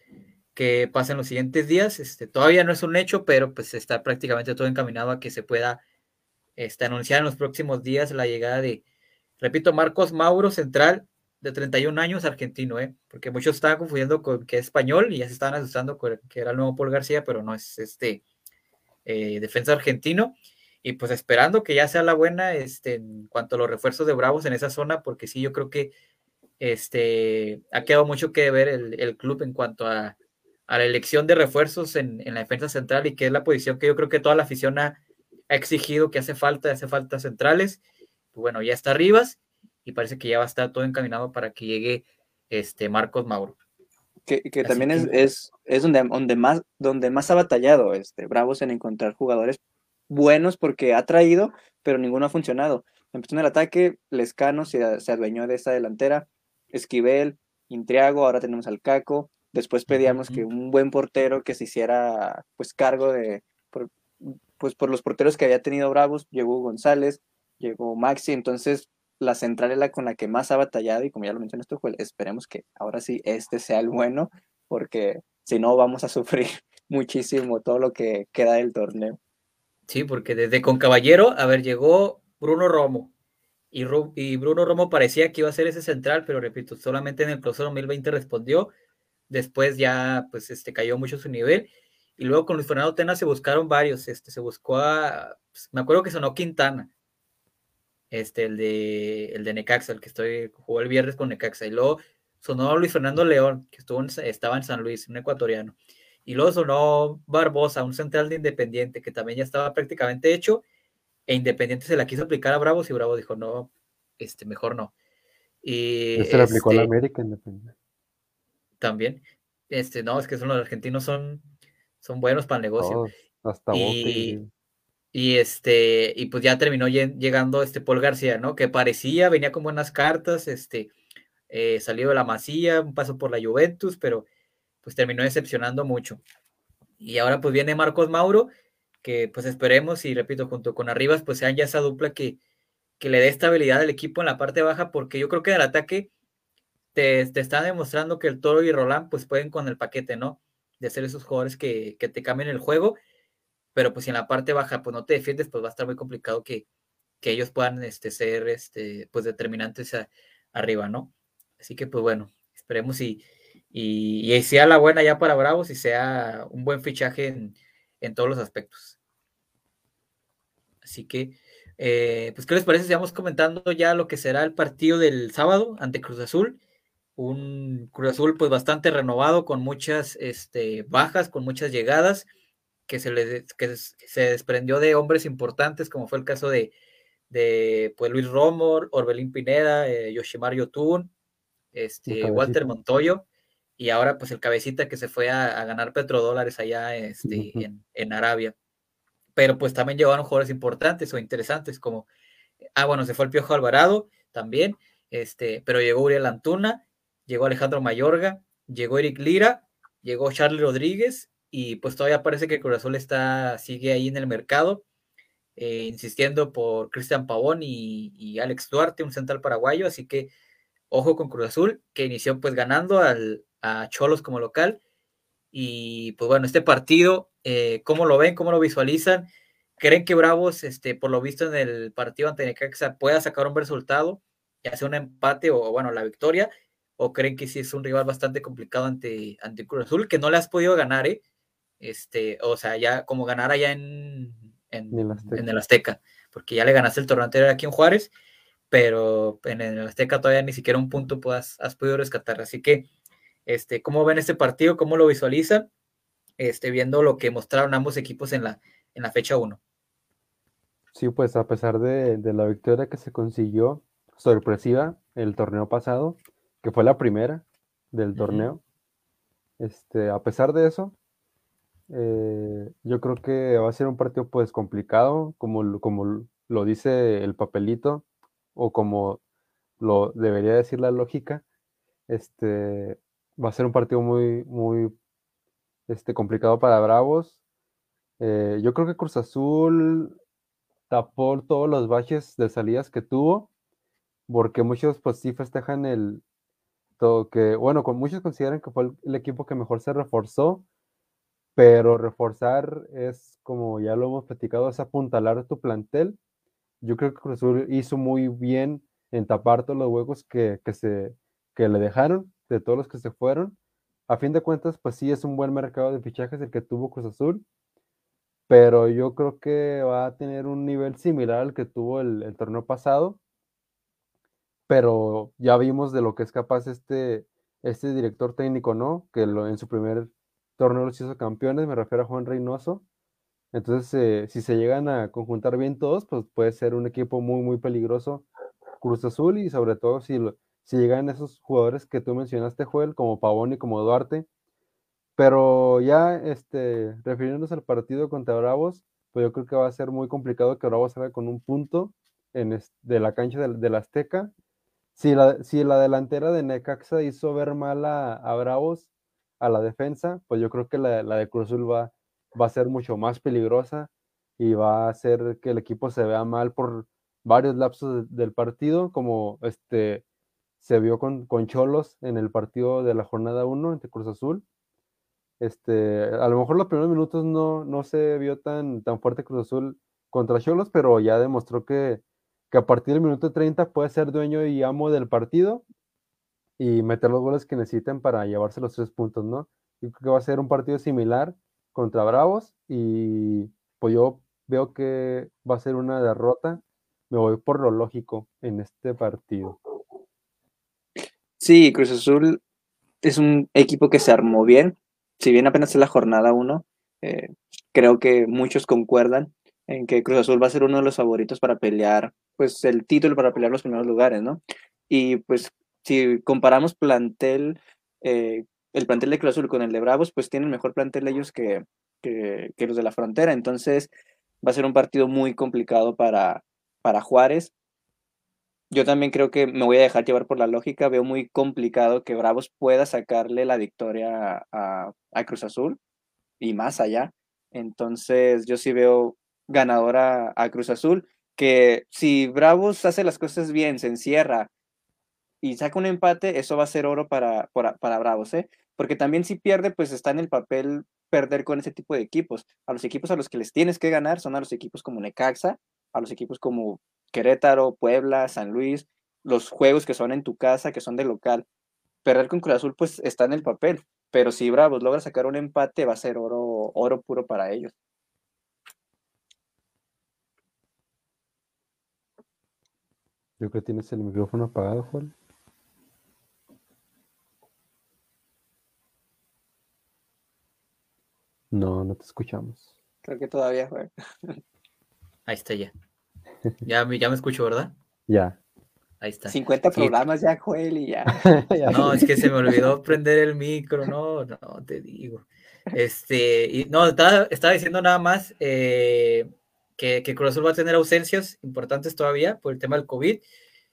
[SPEAKER 1] que pasen los siguientes días. Este, todavía no es un hecho, pero pues está prácticamente todo encaminado a que se pueda este, anunciar en los próximos días la llegada de, Repito, Marcos Mauro, central de 31 años, argentino, ¿eh? porque muchos estaban confundiendo con que es español y ya se estaban asustando con que era el nuevo Paul García, pero no es este eh, defensa argentino. Y pues esperando que ya sea la buena este, en cuanto a los refuerzos de Bravos en esa zona, porque sí, yo creo que este, ha quedado mucho que ver el, el club en cuanto a, a, la elección de refuerzos en, en, la defensa central y que es la posición que yo creo que toda la afición ha, ha exigido que hace falta, hace falta centrales bueno, ya está Rivas y parece que ya va a estar todo encaminado para que llegue este Marcos Mauro.
[SPEAKER 3] Que, que también. Es, es, es, donde, donde, más, donde más ha batallado este, Bravos en encontrar jugadores buenos porque ha traído, pero ninguno ha funcionado. Empezó en el ataque, Lescano se, se adueñó de esa delantera, Esquivel, Intriago, ahora tenemos al Caco, después pedíamos uh -huh. que un buen portero que se hiciera pues cargo de, por, pues por los porteros que había tenido Bravos, llegó González, llegó Maxi, entonces la central es la con la que más ha batallado y como ya lo mencioné esto, pues esperemos que ahora sí este sea el bueno, porque si no vamos a sufrir muchísimo todo lo que queda del torneo.
[SPEAKER 1] Sí, porque desde con Caballero, a ver, llegó Bruno Romo y Bruno Romo parecía que iba a ser ese central, pero repito, solamente en el clausura 2020 respondió, después ya pues este cayó mucho su nivel y luego con Luis Fernando Tena se buscaron varios, este se buscó a, pues, me acuerdo que sonó Quintana, este, el de, el de Necaxa, el que estoy, jugó el viernes con Necaxa, y luego sonó Luis Fernando León, que estuvo en, estaba en San Luis, un ecuatoriano, y luego sonó Barbosa, un central de Independiente, que también ya estaba prácticamente hecho, e Independiente se la quiso aplicar a Bravos, y Bravo dijo, no, este, mejor no. Y,
[SPEAKER 2] este, la aplicó a la América Independiente.
[SPEAKER 1] También, este, no, es que son los argentinos son, son buenos para el negocio.
[SPEAKER 2] Oh, hasta
[SPEAKER 1] y. Y este, y pues ya terminó llegando este Paul García, ¿no? Que parecía, venía con buenas cartas, este, eh, salió de la Masía, un paso por la Juventus, pero pues terminó decepcionando mucho. Y ahora pues viene Marcos Mauro, que pues esperemos y repito, junto con Arribas, pues sean ya esa dupla que, que le dé estabilidad al equipo en la parte baja, porque yo creo que en el ataque te, te están demostrando que el Toro y Roland pues pueden con el paquete, ¿no? De ser esos jugadores que, que te cambien el juego pero pues si en la parte baja pues no te defiendes, pues va a estar muy complicado que, que ellos puedan este, ser este, pues determinantes arriba, ¿no? Así que pues bueno, esperemos y, y, y, sea la buena ya para Bravos y sea un buen fichaje en, en todos los aspectos. Así que, eh, pues, ¿qué les parece si vamos comentando ya lo que será el partido del sábado ante Cruz Azul? Un Cruz Azul pues bastante renovado, con muchas este, bajas, con muchas llegadas que se, le, que se desprendió de hombres importantes, como fue el caso de, de pues, Luis Romo, Orbelín Pineda, eh, Yoshimar Yotun, este, Walter Montoyo, y ahora pues el cabecita que se fue a, a ganar petrodólares allá este, uh -huh. en, en, Arabia. Pero pues también llevaron jugadores importantes o interesantes, como, ah, bueno, se fue el Piojo Alvarado también, este, pero llegó Uriel Antuna, llegó Alejandro Mayorga, llegó Eric Lira, llegó Charlie Rodríguez y pues todavía parece que Cruz Azul está, sigue ahí en el mercado, eh, insistiendo por Cristian Pavón y, Alex Duarte, un central paraguayo, así que ojo con Cruz Azul, que inició pues ganando al, a Cholos como local, y pues bueno, este partido, eh, ¿cómo lo ven? ¿Cómo lo visualizan? ¿Creen que Bravos, este, por lo visto en el partido ante Necaxa, pueda sacar un resultado, ya sea un empate o bueno, la victoria? ¿O creen que sí es un rival bastante complicado ante, ante Cruz Azul, que no le has podido ganar, eh? Este, o sea, ya como ganar allá en, en, el Azteca, porque ya le ganaste el torneo anterior aquí en Juárez, pero en el Azteca todavía ni siquiera un punto has, has podido rescatar. Así que, este, ¿cómo ven este partido? ¿Cómo lo visualizan? Este, viendo lo que mostraron ambos equipos en la, en la fecha 1.
[SPEAKER 2] Sí, pues a pesar de, de, la victoria que se consiguió sorpresiva el torneo pasado, que fue la primera del torneo, este, a pesar de eso, eh, yo creo que va a ser un partido pues complicado, como, como lo dice el papelito, o como lo debería decir la lógica. Este, va a ser un partido muy, muy este, complicado para Bravos. Eh, yo creo que Cruz Azul tapó todos los baches de salidas que tuvo, porque muchos pues sí festejan el, todo que, bueno, con muchos consideran que fue el equipo que mejor se reforzó, pero reforzar es, como ya lo hemos platicado, es apuntalar tu plantel. Yo creo que Cruz Azul hizo muy bien en tapar todos los huecos que, se, que le dejaron, de todos los que se fueron. A fin de cuentas, pues sí es un buen mercado de fichajes el que tuvo Cruz Azul, pero yo creo que va a tener un nivel similar al que tuvo el, torneo pasado. Pero ya vimos de lo que es capaz este, este director técnico, ¿no? Que lo, en su primer torneo los hizo campeones, me refiero a Juan Reynoso. Entonces, eh, si se llegan a conjuntar bien todos, pues puede ser un equipo muy, muy peligroso Cruz Azul y sobre todo si, si llegan esos jugadores que tú mencionaste, Joel, como Pavón y como Duarte. Pero ya, este, refiriéndonos al partido contra Bravos, pues yo creo que va a ser muy complicado que Bravos salga con un punto en de la cancha del, Azteca. Si la, si la delantera de Necaxa hizo ver mal a, a Bravos, a la defensa, pues yo creo que la, de Cruz Azul va, va a ser mucho más peligrosa y va a hacer que el equipo se vea mal por varios lapsos del partido, como este se vio con, con Cholos en el partido de la jornada 1 entre Cruz Azul. Este, a lo mejor los primeros minutos no, no se vio tan, tan fuerte Cruz Azul contra Cholos, pero ya demostró que, que a partir del minuto 30 puede ser dueño y amo del partido y meter los goles que necesiten para llevarse los tres puntos, ¿no? Yo creo que va a ser un partido similar contra Bravos y pues yo veo que va a ser una derrota. Me voy por lo lógico en este partido.
[SPEAKER 3] Sí, Cruz Azul es un equipo que se armó bien. Si bien apenas es la jornada uno, eh, creo que muchos concuerdan en que Cruz Azul va a ser uno de los favoritos para pelear, pues el título para pelear los primeros lugares, ¿no? Y pues si comparamos plantel, eh, el plantel de Cruz Azul con el de Bravos, pues tienen mejor plantel ellos que, que, los de la frontera. Entonces va a ser un partido muy complicado para, para Juárez. Yo también creo que me voy a dejar llevar por la lógica. Veo muy complicado que Bravos pueda sacarle la victoria a, a Cruz Azul y más allá. Entonces yo sí veo ganadora a Cruz Azul, que si Bravos hace las cosas bien, se encierra, y saca un empate, eso va a ser oro para, para, Bravos, ¿eh? Porque también si pierde, pues está en el papel perder con ese tipo de equipos. A los equipos a los que les tienes que ganar son a los equipos como Necaxa, a los equipos como Querétaro, Puebla, San Luis, los juegos que son en tu casa, que son de local. Perder con Cruz Azul, pues está en el papel. Pero si Bravos logra sacar un empate, va a ser oro, oro puro para ellos.
[SPEAKER 2] Creo que tienes el micrófono apagado, Juan. No, no te escuchamos.
[SPEAKER 3] Creo que todavía fue.
[SPEAKER 1] Ahí está ya. Ya, ya me escucho, ¿verdad?
[SPEAKER 2] Ya.
[SPEAKER 1] Ahí está.
[SPEAKER 3] 50 programas ya, Joel, y ya.
[SPEAKER 1] no, es que se me olvidó prender el micro, no, no, te digo. Este, y no, estaba, diciendo nada más eh, que, que Cruz Azul va a tener ausencias importantes todavía por el tema del COVID,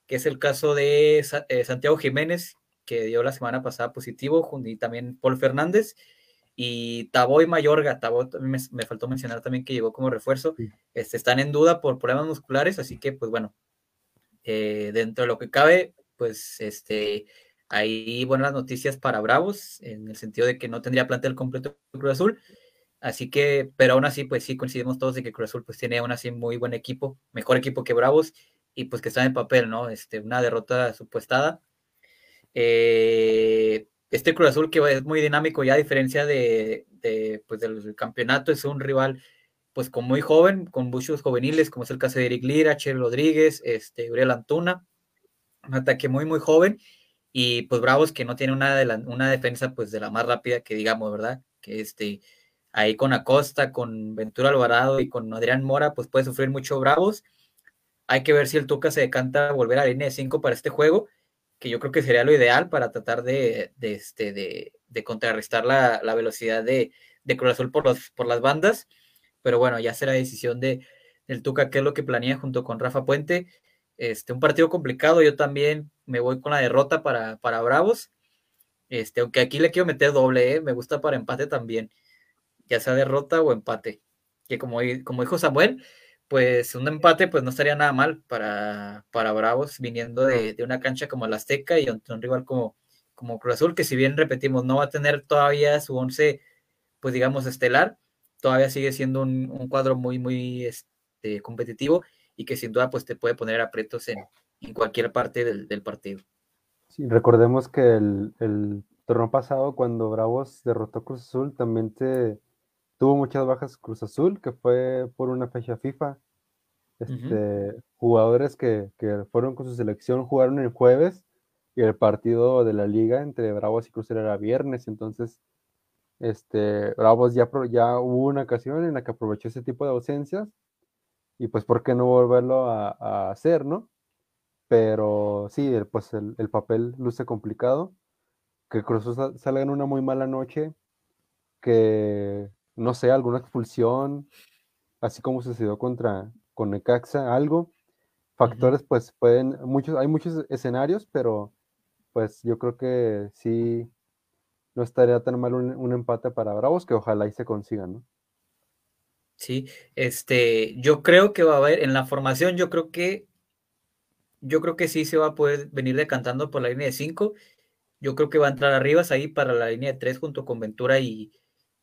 [SPEAKER 1] que es el caso de eh, Santiago Jiménez, que dio la semana pasada positivo, y también Paul Fernández y Taboy Mayorga, Taboy me, me, faltó mencionar también que llegó como refuerzo, este, están en duda por problemas musculares, así que pues bueno, eh, dentro de lo que cabe, pues este, hay buenas noticias para Bravos, en el sentido de que no tendría plantel completo Cruz Azul, así que, pero aún así, pues sí coincidimos todos de que Cruz Azul pues tiene aún así muy buen equipo, mejor equipo que Bravos, y pues que está en papel, ¿no? Este, una derrota supuestada. Eh, este Cruz Azul que es muy dinámico ya a diferencia de, de pues, del campeonato, es un rival pues con muy joven, con muchos juveniles, como es el caso de Eric Lira, Che Rodríguez, este, Uriel Antuna, un ataque muy, muy joven, y pues Bravos que no tiene una, de una defensa pues de la más rápida que digamos, ¿verdad? Que este, ahí con Acosta, con Ventura Alvarado y con Adrián Mora, pues puede sufrir mucho Bravos. Hay que ver si el Tuca se decanta volver a la línea de 5 para este juego, que yo creo que sería lo ideal para tratar de, este, de contrarrestar la, la, velocidad de, de Cruz Azul por, los, por las bandas. Pero bueno, ya será decisión de, del Tuca qué es lo que planea junto con Rafa Puente. Este, un partido complicado, yo también me voy con la derrota para, para Bravos. Este, aunque aquí le quiero meter doble, ¿eh? me gusta para empate también, ya sea derrota o empate. Que como, como dijo Samuel, pues un empate pues no estaría nada mal para, para Bravos viniendo de, de una cancha como el Azteca y un, un, rival como, como Cruz Azul, que si bien repetimos, no va a tener todavía su once, pues digamos, estelar, todavía sigue siendo un, un cuadro muy, muy este, competitivo y que sin duda pues te puede poner aprietos en, en cualquier parte del, del partido.
[SPEAKER 2] Sí, recordemos que el, el, torneo pasado, cuando Bravos derrotó a Cruz Azul, también te tuvo muchas bajas Cruz Azul, que fue por una fecha FIFA. Este, uh -huh. Jugadores que, que, fueron con su selección jugaron el jueves y el partido de la liga entre Bravos y Cruz Azul era viernes, entonces este, Bravos ya, ya hubo una ocasión en la que aprovechó ese tipo de ausencias y pues por qué no volverlo a, a hacer, ¿no? Pero sí, el, pues el, el, papel luce complicado, que Cruz Azul salga en una muy mala noche, que no sé, alguna expulsión, así como sucedió contra con Necaxa, algo. Factores, uh -huh. pues pueden, muchos, hay muchos escenarios, pero pues yo creo que sí no estaría tan mal un, un empate para Bravos, que ojalá y se consiga, ¿no?
[SPEAKER 1] Sí, este, yo creo que va a haber, en la formación, yo creo que, yo creo que sí se va a poder venir decantando por la línea de 5. Yo creo que va a entrar arriba ahí para la línea de 3 junto con Ventura y,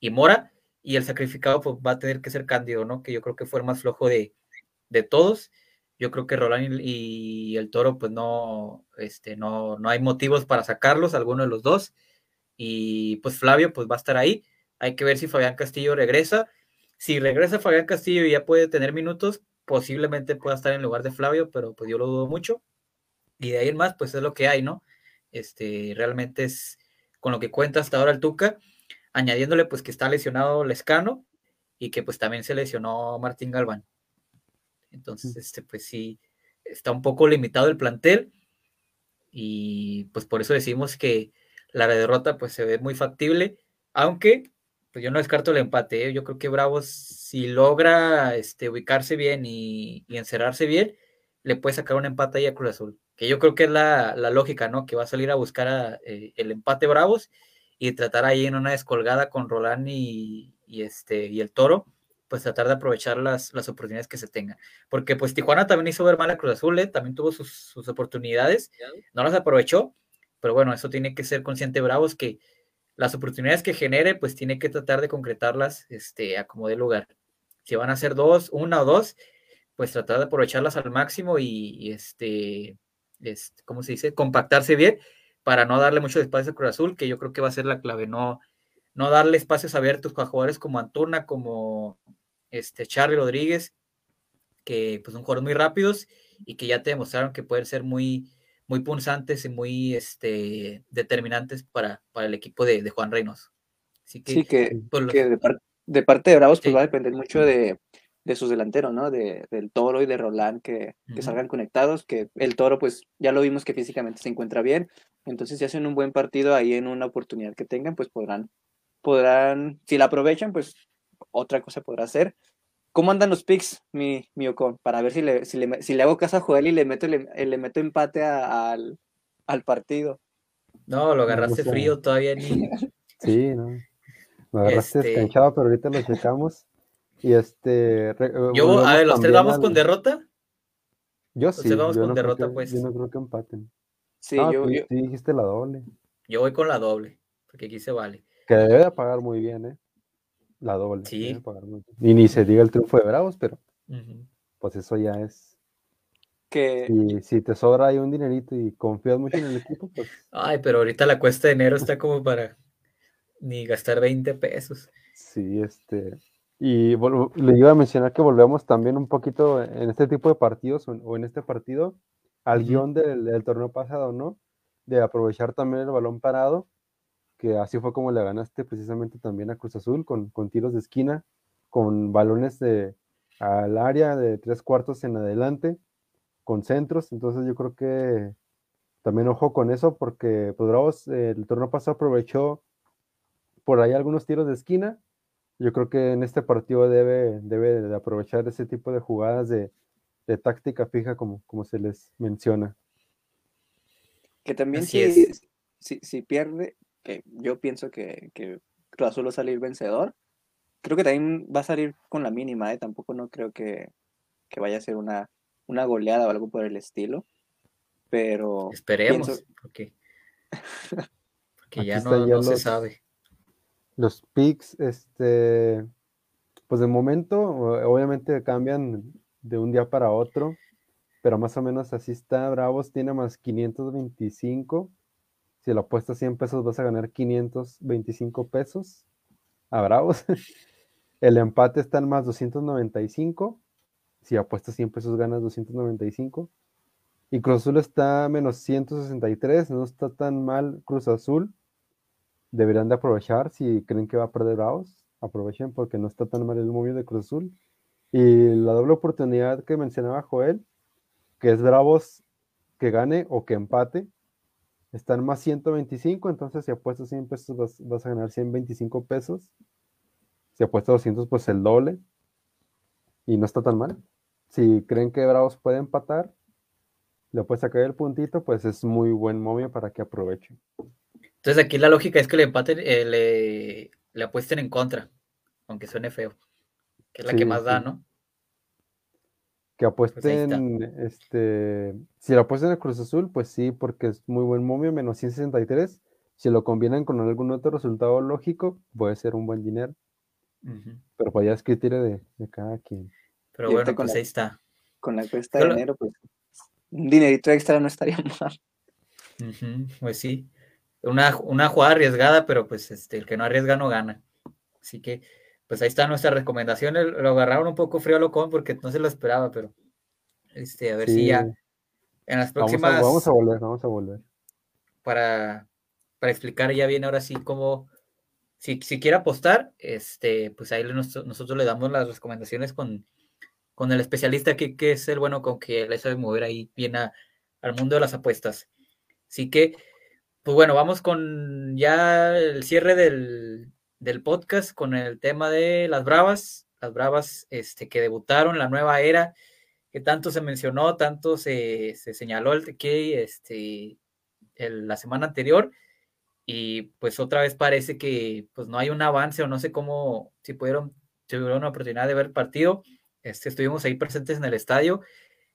[SPEAKER 1] y Mora y el sacrificado pues, va a tener que ser Cándido, ¿no? Que yo creo que fue el más flojo de, de todos. Yo creo que Roland y, y, el Toro, pues no, este, no, no hay motivos para sacarlos, alguno de los dos. Y pues Flavio, pues va a estar ahí. Hay que ver si Fabián Castillo regresa. Si regresa Fabián Castillo y ya puede tener minutos, posiblemente pueda estar en lugar de Flavio, pero pues yo lo dudo mucho. Y de ahí en más, pues es lo que hay, ¿no? Este, realmente es con lo que cuenta hasta ahora el Tuca añadiéndole pues que está lesionado Lescano y que pues también se lesionó Martín Galván. Entonces, este, pues sí, está un poco limitado el plantel y pues por eso decimos que la derrota pues se ve muy factible, aunque pues yo no descarto el empate, ¿eh? yo creo que Bravos si logra este, ubicarse bien y, y, encerrarse bien, le puede sacar un empate ahí a Cruz Azul, que yo creo que es la, la lógica, ¿no? Que va a salir a buscar a, eh, el empate Bravos y tratar ahí en una descolgada con Roland y, y, este, y el Toro, pues tratar de aprovechar las, las, oportunidades que se tengan. Porque pues Tijuana también hizo ver mal a Cruz Azul, ¿eh? también tuvo sus, sus, oportunidades, no las aprovechó, pero bueno, eso tiene que ser consciente Bravos que las oportunidades que genere, pues tiene que tratar de concretarlas este, a como de lugar. Si van a ser dos, una o dos, pues tratar de aprovecharlas al máximo y, y este, este, ¿cómo se dice? Compactarse bien para no darle mucho espacio a Cruz Azul, que yo creo que va a ser la clave, no, no darle espacios abiertos a jugadores como Antuna, como este Charlie Rodríguez, que pues son jugadores muy rápidos y que ya te demostraron que pueden ser muy, muy punzantes y muy este, determinantes para, para el equipo de, de Juan Reynoso.
[SPEAKER 3] Así que, sí, que, los... que de, par de, parte de Bravos pues va a depender mucho de, de sus delanteros, ¿no? De, del Toro y de Roland que, que uh -huh. salgan conectados, que el Toro pues ya lo vimos que físicamente se encuentra bien, entonces si hacen un buen partido ahí en una oportunidad que tengan, pues podrán, podrán, si la aprovechan, pues otra cosa podrá hacer. ¿Cómo andan los picks, mi, mi Ocon? Para ver si le, si le, si le hago caso a Joel y le meto, le, le meto empate a, al, al partido.
[SPEAKER 1] No, lo agarraste frío todavía ni.
[SPEAKER 2] Sí, no. Me agarraste
[SPEAKER 1] Este-
[SPEAKER 2] descanchado, pero ahorita lo checamos. Y este. re- eh,
[SPEAKER 1] Yo, a ver, ¿los tres vamos con derrota?
[SPEAKER 2] Yo
[SPEAKER 1] tres
[SPEAKER 2] sí.
[SPEAKER 1] vamos
[SPEAKER 2] yo
[SPEAKER 1] con
[SPEAKER 2] no
[SPEAKER 1] derrota,
[SPEAKER 2] que-
[SPEAKER 1] pues.
[SPEAKER 2] Yo no creo que empaten.
[SPEAKER 3] Sí,
[SPEAKER 2] Ah,
[SPEAKER 3] yo,
[SPEAKER 2] tú,
[SPEAKER 3] yo-
[SPEAKER 2] tú dijiste la doble.
[SPEAKER 1] Yo voy con la doble, porque aquí se vale.
[SPEAKER 2] Que debe de pagar muy bien, ¿eh? La doble.
[SPEAKER 1] Sí.
[SPEAKER 2] debe de pagar muy bien. Y ni se diga el triunfo de Bravos, pero pues eso ya es.
[SPEAKER 3] que
[SPEAKER 2] Y si te sobra ahí un dinerito y confías mucho en el equipo, pues
[SPEAKER 1] Ay, pero ahorita la cuesta de enero está como para ni gastar 20 pesos.
[SPEAKER 2] sí, este. Y vol- le iba a mencionar que volvemos también un poquito en este tipo de partidos o en, este partido al guion del, del torneo pasado, ¿no? De aprovechar también el balón parado, que así fue como le ganaste precisamente también a Cruz Azul con, con tiros de esquina, con balones de, al área de tres cuartos en adelante, con centros. Entonces yo creo que también ojo con eso porque pues Bravos eh, el torneo pasado aprovechó por ahí algunos tiros de esquina. Yo creo que en este partido debe, debe de aprovechar ese tipo de jugadas de, de táctica fija como, como se les menciona.
[SPEAKER 3] Que también si,
[SPEAKER 1] es.
[SPEAKER 3] si, si pierde, que yo pienso que, que Cruz Azul va a salir vencedor, creo que también va a salir con la mínima, ¿eh? Tampoco no creo que, que vaya a ser una, una goleada o algo por el estilo. Pero
[SPEAKER 1] Esperemos,
[SPEAKER 3] pienso-
[SPEAKER 1] porque, porque
[SPEAKER 2] Aquí
[SPEAKER 1] ya no,
[SPEAKER 2] ya
[SPEAKER 1] no se sabe.
[SPEAKER 2] Los picks, este, pues de momento, obviamente cambian de un día para otro, pero más o menos así está. Bravos tiene más 525. Si lo apuestas 100 pesos, vas a ganar 525 pesos a Bravos. El empate está en más 295. Si apuestas 100 pesos, ganas 295. Y Cruz Azul está menos 163. No está tan mal Cruz Azul deberían de aprovechar si creen que va a perder Bravos, aprovechen porque no está tan mal el momio de Cruz Azul. Y la doble oportunidad que mencionaba Joel, que es Bravos que gane o que empate, están más 125, entonces si apuestas 100 pesos vas, vas a ganar 125 pesos. Si apuestas 200, pues el doble. Y no está tan mal. Si creen que Bravos puede empatar, le puede sacar el puntito, pues es muy buen momio para que aprovechen.
[SPEAKER 1] Entonces aquí la lógica es que le empaten, eh, le, le apuesten en contra, aunque suene feo, que es la que
[SPEAKER 2] Sí,
[SPEAKER 1] más da. ¿no?
[SPEAKER 2] Que
[SPEAKER 1] Pues
[SPEAKER 2] apuesten, este, si lo apuestan a Cruz Azul, pues sí, porque es muy buen momio, menos 163. Si lo combinan con algún otro resultado lógico, puede ser un buen dinero, pero pues ya es criterio de, de cada quien.
[SPEAKER 1] Pero bueno,
[SPEAKER 3] con
[SPEAKER 1] pues
[SPEAKER 3] la-
[SPEAKER 1] ahí está.
[SPEAKER 3] con la cuesta de enero, pues un dinerito extra no estaría mal.
[SPEAKER 1] Ujú, Pues sí, una, una jugada arriesgada, pero pues este, el que no arriesga no gana. Así que, pues ahí está nuestra recomendación. El- Lo agarraron un poco frío a Locón porque no se lo esperaba, pero este, a ver si ya en las
[SPEAKER 2] vamos a,
[SPEAKER 1] próximas,
[SPEAKER 2] vamos a volver, vamos a volver.
[SPEAKER 1] para, para explicar ya bien ahora sí cómo, si, si quiere apostar, este, pues ahí nos- nosotros le damos las recomendaciones con, con el especialista que, que es el bueno con que le sabe mover ahí bien a- al mundo de las apuestas. Así que, pues bueno, vamos con ya el cierre del, del podcast con el tema de las Bravas, las Bravas este, que debutaron la nueva era, que tanto se mencionó, tanto se, se señaló el que este, la semana anterior, y pues otra vez parece que pues no hay un avance o no sé cómo, si pudieron, tuvieron una oportunidad de ver partido, este, estuvimos ahí presentes en el estadio.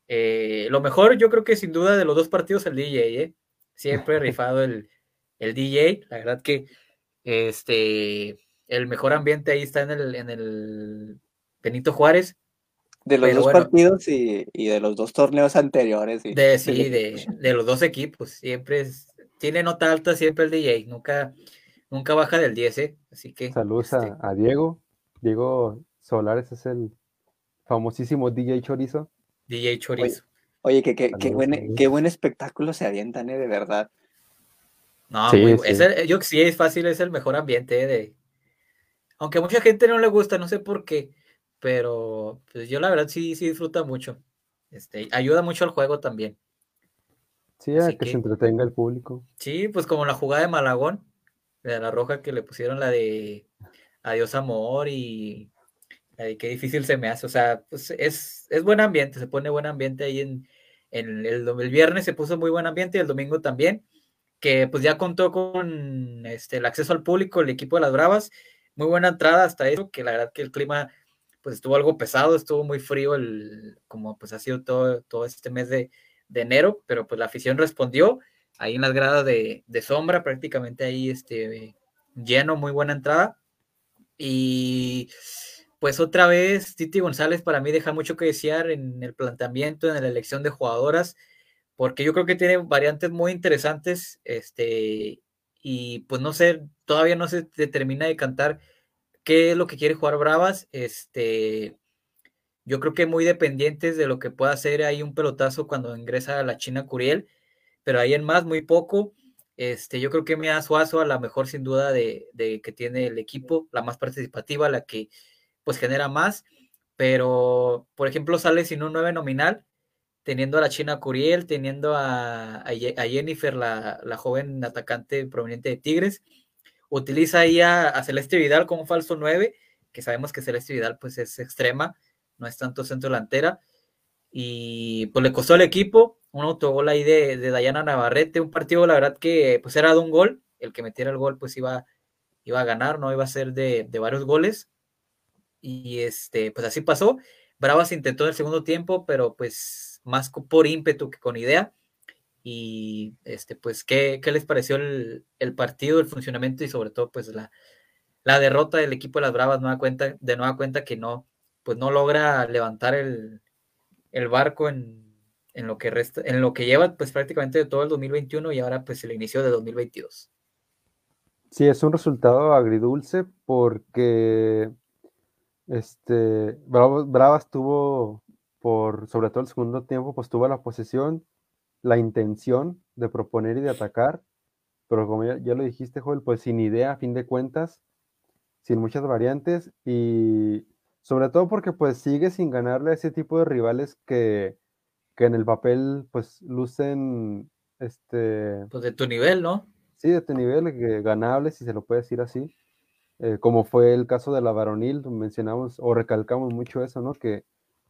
[SPEAKER 1] Eh, lo mejor, yo creo que sin duda de los dos partidos, el DJ, ¿eh? Siempre rifado el, el DJ. La verdad que este, el mejor ambiente ahí está en el, en el Benito Juárez.
[SPEAKER 3] De los
[SPEAKER 1] Pero
[SPEAKER 3] dos
[SPEAKER 1] bueno.
[SPEAKER 3] partidos y, y de los dos torneos anteriores. y-
[SPEAKER 1] De, sí, de, de los dos equipos. Siempre es, tiene nota alta siempre el DJ. Nunca, nunca baja del 10, ¿eh? Así que.
[SPEAKER 2] Saludos
[SPEAKER 1] este,
[SPEAKER 2] a, a Diego. Diego Solares es el famosísimo DJ Chorizo.
[SPEAKER 1] DJ Chorizo.
[SPEAKER 3] Oye, qué,
[SPEAKER 2] Saludos,
[SPEAKER 3] buen, qué buen espectáculo se avientan, ¿eh? De verdad.
[SPEAKER 1] No,
[SPEAKER 2] Sí,
[SPEAKER 1] muy-
[SPEAKER 2] sí.
[SPEAKER 1] es el- yo sí es fácil, es el mejor ambiente ¿eh? de. Aunque a mucha gente no le gusta, no sé por qué, pero pues yo la verdad sí, sí disfruta mucho. Este, ayuda mucho al juego también.
[SPEAKER 2] Sí, a que
[SPEAKER 1] que-
[SPEAKER 2] se entretenga el público.
[SPEAKER 1] Sí, pues como la jugada de Malagón, de la roja que le pusieron la de Adiós Amor y la de qué difícil se me hace. O sea, pues es, es buen ambiente, se pone buen ambiente ahí en, el, dom- el viernes se puso muy buen ambiente y el domingo también, que pues ya contó con este, el acceso al público, el equipo de las Bravas. muy buena entrada hasta eso, que la verdad que el clima pues estuvo algo pesado, estuvo muy frío, el, como pues ha sido todo, todo este mes de, de enero, pero pues la afición respondió ahí en las gradas de, de sombra, prácticamente ahí este, lleno, muy buena entrada. Y pues otra vez, Titi González para mí deja mucho que desear en el planteamiento, en la elección de jugadoras, porque yo creo que tiene variantes muy interesantes, este, y pues no sé, todavía no se determina de cantar qué es lo que quiere jugar Bravas, este, yo creo que muy dependientes de lo que pueda hacer ahí un pelotazo cuando ingresa a la China Curiel, pero ahí en más, muy poco. Este, yo creo que me Suazo a la mejor sin duda de, que tiene el equipo, la más participativa, la que pues genera más, pero por ejemplo sale sin un 9 nominal, teniendo a la China Curiel, teniendo a, Jennifer, la, joven atacante proveniente de Tigres, utiliza ahí a, Celeste Vidal como falso 9, que sabemos que Celeste Vidal pues es extrema, no es tanto centro delantera, y pues le costó al equipo un autogol ahí de, de Dayana Navarrete, un partido la verdad que pues era de un gol, el que metiera el gol pues iba, iba a ganar, no iba a ser de, de varios goles, y este, pues así pasó, Bravas intentó en el segundo tiempo, pero pues más por ímpetu que con idea, y este, pues, ¿qué, qué les pareció el, el, partido, el funcionamiento y sobre todo, pues, la, la derrota del equipo de las Bravas nueva cuenta, de nueva cuenta que no, pues, no logra levantar el, el barco en, en, lo que resta, en lo que lleva, pues, prácticamente todo el 2021 y ahora, pues, el inicio de 2022.
[SPEAKER 2] Sí, es un resultado agridulce porque este, Bravas, Bravas tuvo, por, sobre todo el segundo tiempo, pues tuvo la posesión, la intención de proponer y de atacar, pero como ya, lo dijiste, Joel, pues sin idea, a fin de cuentas, sin muchas variantes y sobre todo porque pues sigue sin ganarle a ese tipo de rivales que, en el papel pues lucen este...
[SPEAKER 1] Pues de tu nivel, ¿no?
[SPEAKER 2] Sí, de tu nivel, que ganables, si se lo puede decir así. Eh, como fue el caso de la varonil, mencionamos o recalcamos mucho eso, ¿no? Que,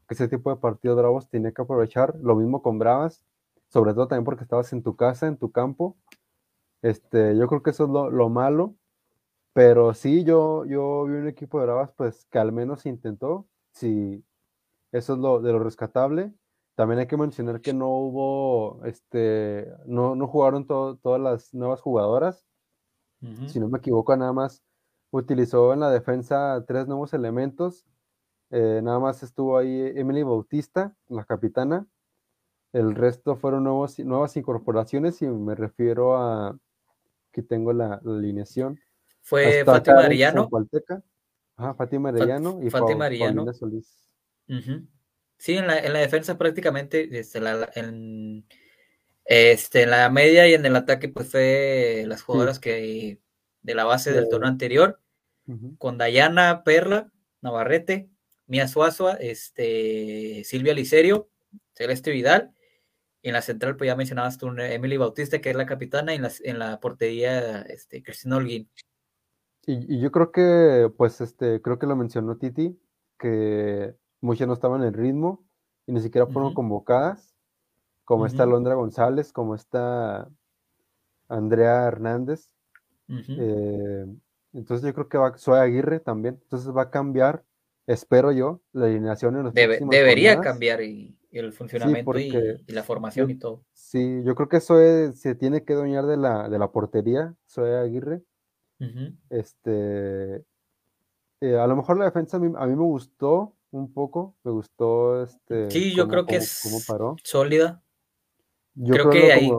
[SPEAKER 2] que ese tipo de partidos bravos tiene que aprovechar. Lo mismo con Bravas, sobre todo también porque estabas en tu casa, en tu campo. Este, yo creo que eso es lo, malo, pero sí, yo, yo vi un equipo de Bravas pues que al menos intentó, sí, eso es lo de lo rescatable. También hay que mencionar que no hubo, este, no, no jugaron todas las nuevas jugadoras. Si no me equivoco, nada más utilizó en la defensa tres nuevos elementos. Eh, nada más estuvo ahí Emily Bautista, la capitana, el resto fueron nuevos, nuevas incorporaciones y me refiero a que tengo la, alineación.
[SPEAKER 1] Fue Fátima Arellano.
[SPEAKER 2] Ajá, Fátima Arellano y
[SPEAKER 1] Fátima Arellano. Solís. Sí, en la, en la, defensa prácticamente, este, la, en, este, en la media y en el ataque, pues fue las jugadoras que de la base del torneo anterior, con Dayana Perla, Navarrete, Mía Suazua, este, Silvia Licerio, Celeste Vidal en la central, pues ya mencionabas tú, Emily Bautista, que es la capitana, y en la, en la portería, este, Cristina Holguín.
[SPEAKER 2] Y, yo creo que, pues, este, creo que lo mencionó Titi, que muchas no estaban en el ritmo y ni siquiera fueron convocadas, como está Londra González, como está Andrea Hernández. Eh, entonces yo creo que va Zoe Aguirre también. Entonces va a cambiar, espero yo, la alineación en los
[SPEAKER 1] Debería cambiar y el funcionamiento y, la formación y todo.
[SPEAKER 2] Sí, yo creo que eso se tiene que doñar de la, de la portería, Zoe Aguirre. Este, eh, a lo mejor la defensa a mí, me gustó un poco, me gustó este.
[SPEAKER 1] Sí, yo creo que es paró. sólida. Yo creo, que ahí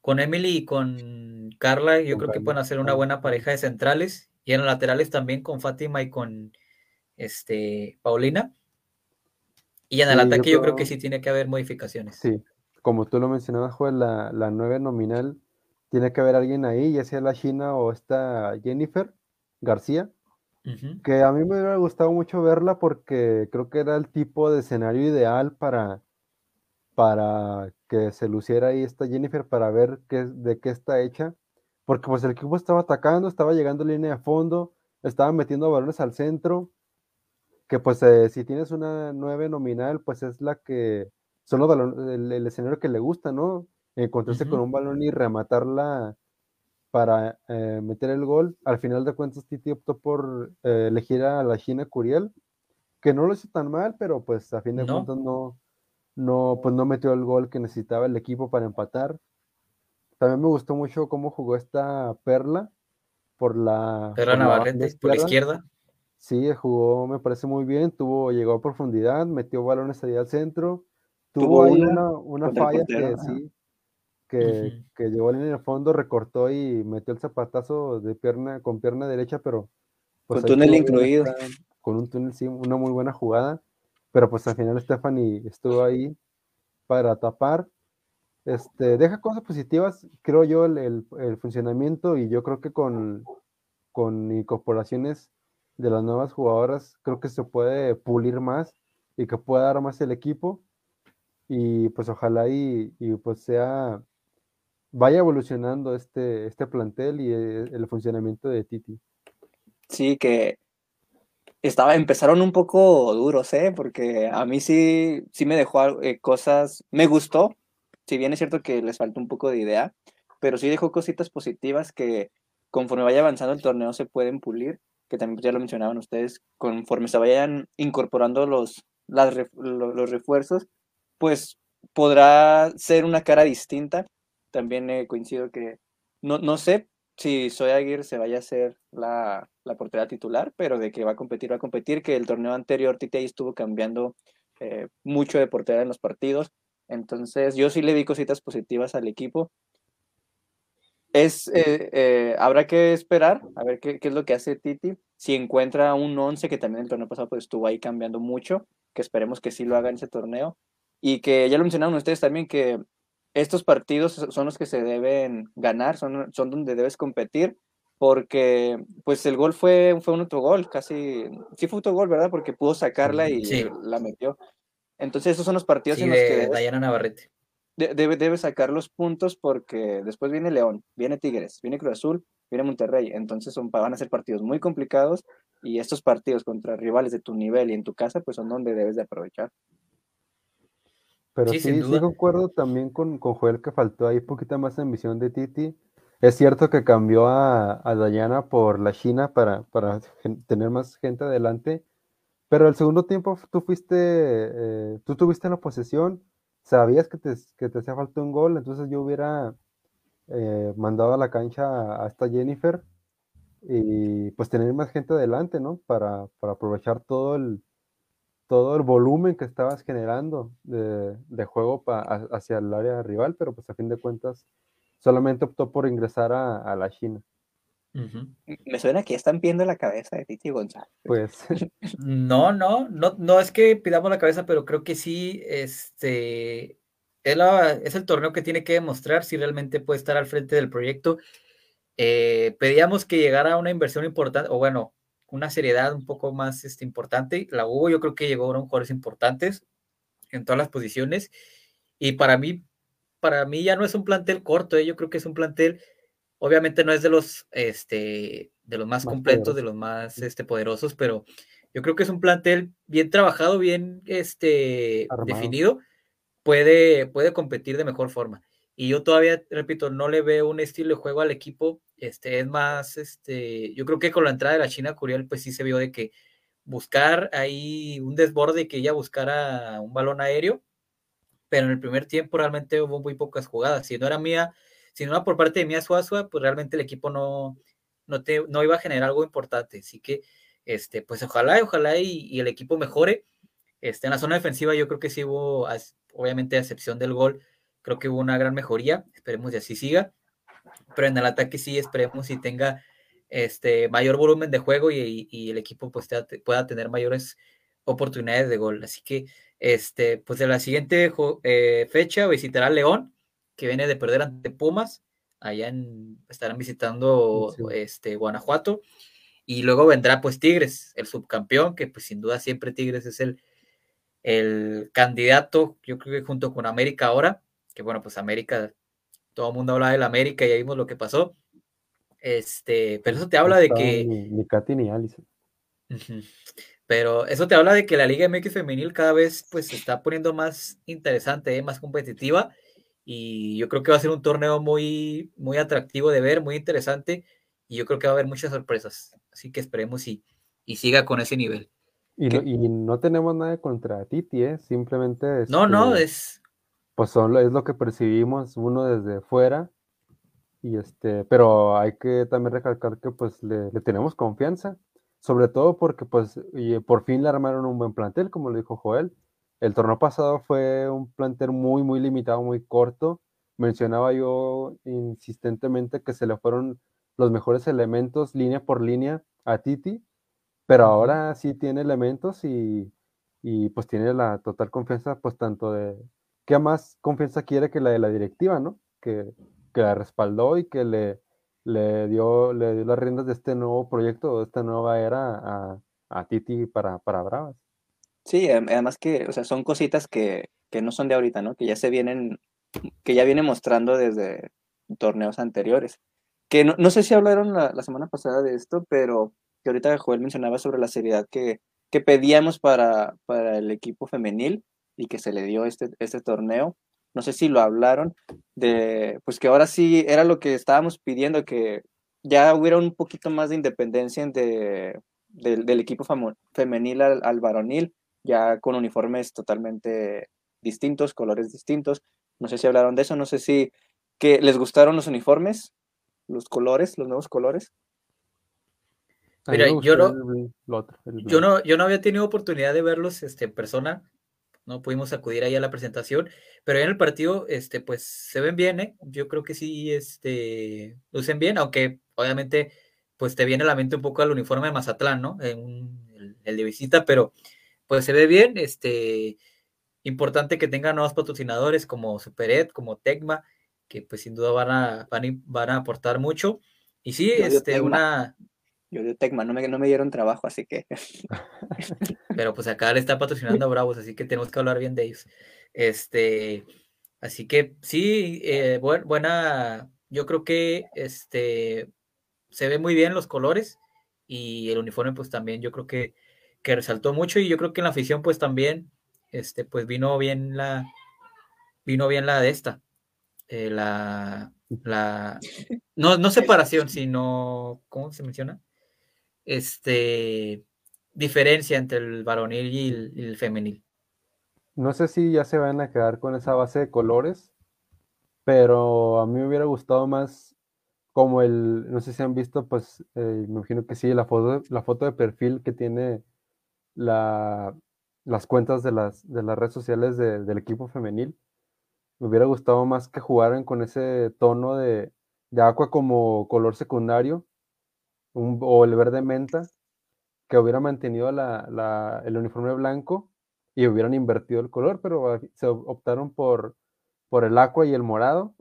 [SPEAKER 1] con Emily y con Carla, yo creo que pueden hacer una buena pareja de centrales y en los laterales también con Fátima y con este Paulina. Y en el ataque yo creo... que sí tiene que haber modificaciones.
[SPEAKER 2] Sí, como tú lo mencionabas, Joel, la, la nueve nominal, tiene que haber alguien ahí, ya sea la China o esta Jennifer García, que a mí me hubiera gustado mucho verla porque creo que era el tipo de escenario ideal para, para que se luciera ahí esta Jennifer para ver qué, de qué está hecha, porque pues el equipo estaba atacando, estaba llegando a línea de fondo, estaba metiendo balones al centro, que pues eh, si tienes una nueve nominal, pues es la que son los el, escenario que le gusta, ¿no? Encontrarse con un balón y rematarla para eh, meter el gol. Al final de cuentas, Titi optó por eh, elegir a la China Curiel, que no lo hizo tan mal, pero pues a fin de cuentas no, no, pues no metió el gol que necesitaba el equipo para empatar. También me gustó mucho cómo jugó esta Perla por la,
[SPEAKER 1] Perla Navarrete, por la izquierda.
[SPEAKER 2] Sí, jugó, me parece muy bien, tuvo, llegó a profundidad, metió balones ahí al centro, tuvo, ahí una, falla que sí, que, que llegó en el fondo, recortó y metió el zapatazo de pierna, con pierna derecha, pero
[SPEAKER 3] pues, con túnel incluido.
[SPEAKER 2] con un túnel, sí, una muy buena jugada, pero pues al final Stephanie estuvo ahí para tapar. Este, deja cosas positivas, creo yo, el, el, funcionamiento y yo creo que con, con incorporaciones de las nuevas jugadoras, creo que se puede pulir más y que pueda dar más el equipo. Y pues ojalá y, pues sea, vaya evolucionando este, este plantel y el, el funcionamiento de Titi.
[SPEAKER 3] Sí, que estaba, empezaron un poco duros, ¿eh? Porque a mí sí, sí me dejó eh, cosas, me gustó, si bien es cierto que les falta un poco de idea, pero sí dejó cositas positivas que conforme vaya avanzando el torneo se pueden pulir que también ya lo mencionaban ustedes, conforme se vayan incorporando los, los refuerzos, pues podrá ser una cara distinta. También eh, coincido que no, no sé si Soy Aguirre se vaya a ser la, la portera titular, pero de que va a competir, va a competir, que el torneo anterior Tite estuvo cambiando eh, mucho de portera en los partidos. Entonces yo sí le vi cositas positivas al equipo es, eh, eh, habrá que esperar a ver qué, qué, es lo que hace Titi. Si encuentra un 11 que también el torneo pasado pues, estuvo ahí cambiando mucho, que esperemos que sí lo haga en ese torneo. Y que ya lo mencionaron ustedes también, que estos partidos son los que se deben ganar, son, son donde debes competir, porque pues el gol fue, fue un autogol, casi, sí fue autogol, ¿verdad? Porque pudo sacarla y la metió. Entonces esos son los partidos en los que...
[SPEAKER 1] Dayana Navarrete
[SPEAKER 3] debe, debe sacar los puntos porque después viene León, viene Tigres, viene Cruz Azul, viene Monterrey. Entonces son, van a ser partidos muy complicados y estos partidos contra rivales de tu nivel y en tu casa, pues son donde debes de aprovechar.
[SPEAKER 2] Pero sí, sí, concuerdo también con, con, Joel que faltó ahí poquita más ambición de Titi. Es cierto que cambió a, a Dayana por la China para, para tener más gente adelante, pero el segundo tiempo tú fuiste, eh, tú tuviste la posesión, sabías que te, que te hacía falta un gol, entonces yo hubiera eh, mandado a la cancha a, esta Jennifer y pues tener más gente adelante, ¿no? Para, para aprovechar todo el, todo el volumen que estabas generando de, de juego hacia el área rival, pero pues a fin de cuentas solamente optó por ingresar a, a la China.
[SPEAKER 3] Me suena que ya están viendo la cabeza de Titi González.
[SPEAKER 2] Pues.
[SPEAKER 1] no, no, no, no es que pidamos la cabeza, pero creo que sí, este, es, es el torneo que tiene que demostrar si realmente puede estar al frente del proyecto. Eh, pedíamos que llegara una inversión importante, o bueno, una seriedad un poco más este, importante. La hubo, yo creo que llegaron jugadores importantes en todas las posiciones. Y para mí, para mí ya no es un plantel corto, eh, yo creo que es un plantel Obviamente no es de los, este, de los más, completos, de los más este, poderosos, pero yo creo que es un plantel bien trabajado, bien este, definido, puede, puede competir de mejor forma. Y yo todavía, repito, no le veo un estilo de juego al equipo. Este, es más, este, yo creo que con la entrada de la China Curiel, pues sí se vio de que buscar ahí un desborde que ella buscara un balón aéreo, pero en el primer tiempo realmente hubo muy pocas jugadas. Si no era mía, si no por parte de Mía Suazua, pues realmente el equipo no, no, te, no iba a generar algo importante. Así que, este, pues ojalá, ojalá y, el equipo mejore. Este, en la zona defensiva yo creo que sí hubo, obviamente a excepción del gol, creo que hubo una gran mejoría. Esperemos que así siga. Pero en el ataque sí esperemos y tenga este, mayor volumen de juego y, el equipo pues, pueda tener mayores oportunidades de gol. Así que, este, pues en la siguiente eh, fecha visitará León que viene de perder ante Pumas, allá en, estarán visitando este, Guanajuato, y luego vendrá pues Tigres, el subcampeón, que pues sin duda siempre Tigres es el, el candidato, yo creo que junto con América ahora, que bueno, pues América, todo el mundo habla del América y ahí vimos lo que pasó. Este, pero eso te habla de que.
[SPEAKER 2] Ni, Katy ni Allison.
[SPEAKER 1] Pero eso te habla de que la Liga MX Femenil cada vez pues se está poniendo más interesante, más competitiva y yo creo que va a ser un torneo muy, muy atractivo de ver, muy interesante y yo creo que va a haber muchas sorpresas. Así que esperemos y, y siga con ese nivel.
[SPEAKER 2] Y, no, y no tenemos nada contra Titi, ¿eh? simplemente...
[SPEAKER 1] no, no,
[SPEAKER 2] este,
[SPEAKER 1] es...
[SPEAKER 2] Pues solo es lo que percibimos uno desde fuera. Y este, pero hay que también recalcar que pues le, le tenemos confianza, sobre todo porque pues y por fin le armaron un buen plantel, como lo dijo Joel. El torneo pasado fue un plantel muy, muy limitado, muy corto. Mencionaba yo insistentemente que se le fueron los mejores elementos línea por línea a Titi, pero ahora sí tiene elementos y, y, pues tiene la total confianza, pues tanto de, ¿qué más confianza quiere que la de la directiva, no? Que, que la respaldó y que le, le, dio, le dio las riendas de este nuevo proyecto, de esta nueva era a, a Titi para, para Bravas.
[SPEAKER 3] Sí, además que, o sea, son cositas que, que no son de ahorita, ¿no? Que ya se vienen, que ya viene mostrando desde torneos anteriores. Que no, no sé si hablaron la, la, semana pasada de esto, pero que ahorita Joel mencionaba sobre la seriedad que, que pedíamos para, para el equipo femenil y que se le dio este, este torneo. No sé si lo hablaron, de pues que ahora sí era lo que estábamos pidiendo, que ya hubiera un poquito más de independencia de, de del equipo femenil al, al varonil, ya con uniformes totalmente distintos, colores distintos. No sé si hablaron de eso, no sé si que les gustaron los uniformes, los colores, los nuevos colores.
[SPEAKER 1] Mira, yo no, el, el otro, el yo no, yo no había tenido oportunidad de verlos este, en persona, no pudimos acudir ahí a la presentación, pero en el partido, este, pues se ven bien, ¿eh? Yo creo que sí, este, lucen bien, aunque obviamente, pues te viene a la mente un poco el uniforme de Mazatlán, ¿no? En, el, el, de visita, pero pues se ve bien, este, importante que tengan nuevos patrocinadores como Superet, como Tecma, que pues sin duda van a, van a, van a aportar mucho. Y sí, este, una,
[SPEAKER 3] yo de Tecma, no me, no me dieron trabajo, así que.
[SPEAKER 1] Pero pues acá le está patrocinando a Bravos, así que tenemos que hablar bien de ellos. Este, así que sí, eh, buena, yo creo que este se ve muy bien los colores y el uniforme, pues también yo creo que, que resaltó mucho, y yo creo que en la afición, pues también, este, pues vino bien la, vino bien la de esta. Eh, la, la, no, no separación, sino, ¿cómo se menciona? Este, diferencia entre el varonil y el, femenil.
[SPEAKER 2] No sé si ya se van a quedar con esa base de colores, pero a mí me hubiera gustado más como el, no sé si han visto, pues eh, me imagino que sí, la foto, la foto de perfil que tiene la, las cuentas de las, de las redes sociales de, del equipo femenil. Me hubiera gustado más que jugaran con ese tono de, de agua como color secundario un, o el verde menta, que hubiera mantenido la, la, el uniforme blanco y hubieran invertido el color, pero se optaron por, por el aqua y el morado,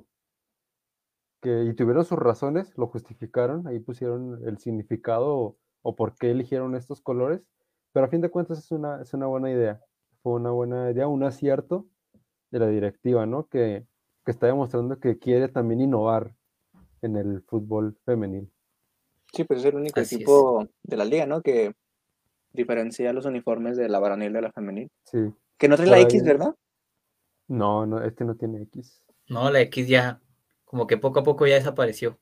[SPEAKER 2] que y tuvieron sus razones, lo justificaron, ahí pusieron el significado o, o, por qué eligieron estos colores, pero a fin de cuentas es una, es una buena idea, fue una buena idea, un acierto de la directiva, ¿no? Que, que está demostrando que quiere también innovar en el fútbol femenil.
[SPEAKER 3] Sí, pues es el único Así equipo es. de la liga, ¿no? Que diferencia los uniformes de la varonil de la femenil.
[SPEAKER 2] Sí.
[SPEAKER 3] Que no trae la X, ¿verdad?
[SPEAKER 2] No, no, este no tiene X.
[SPEAKER 1] No, la X ya, como que poco a poco ya desapareció.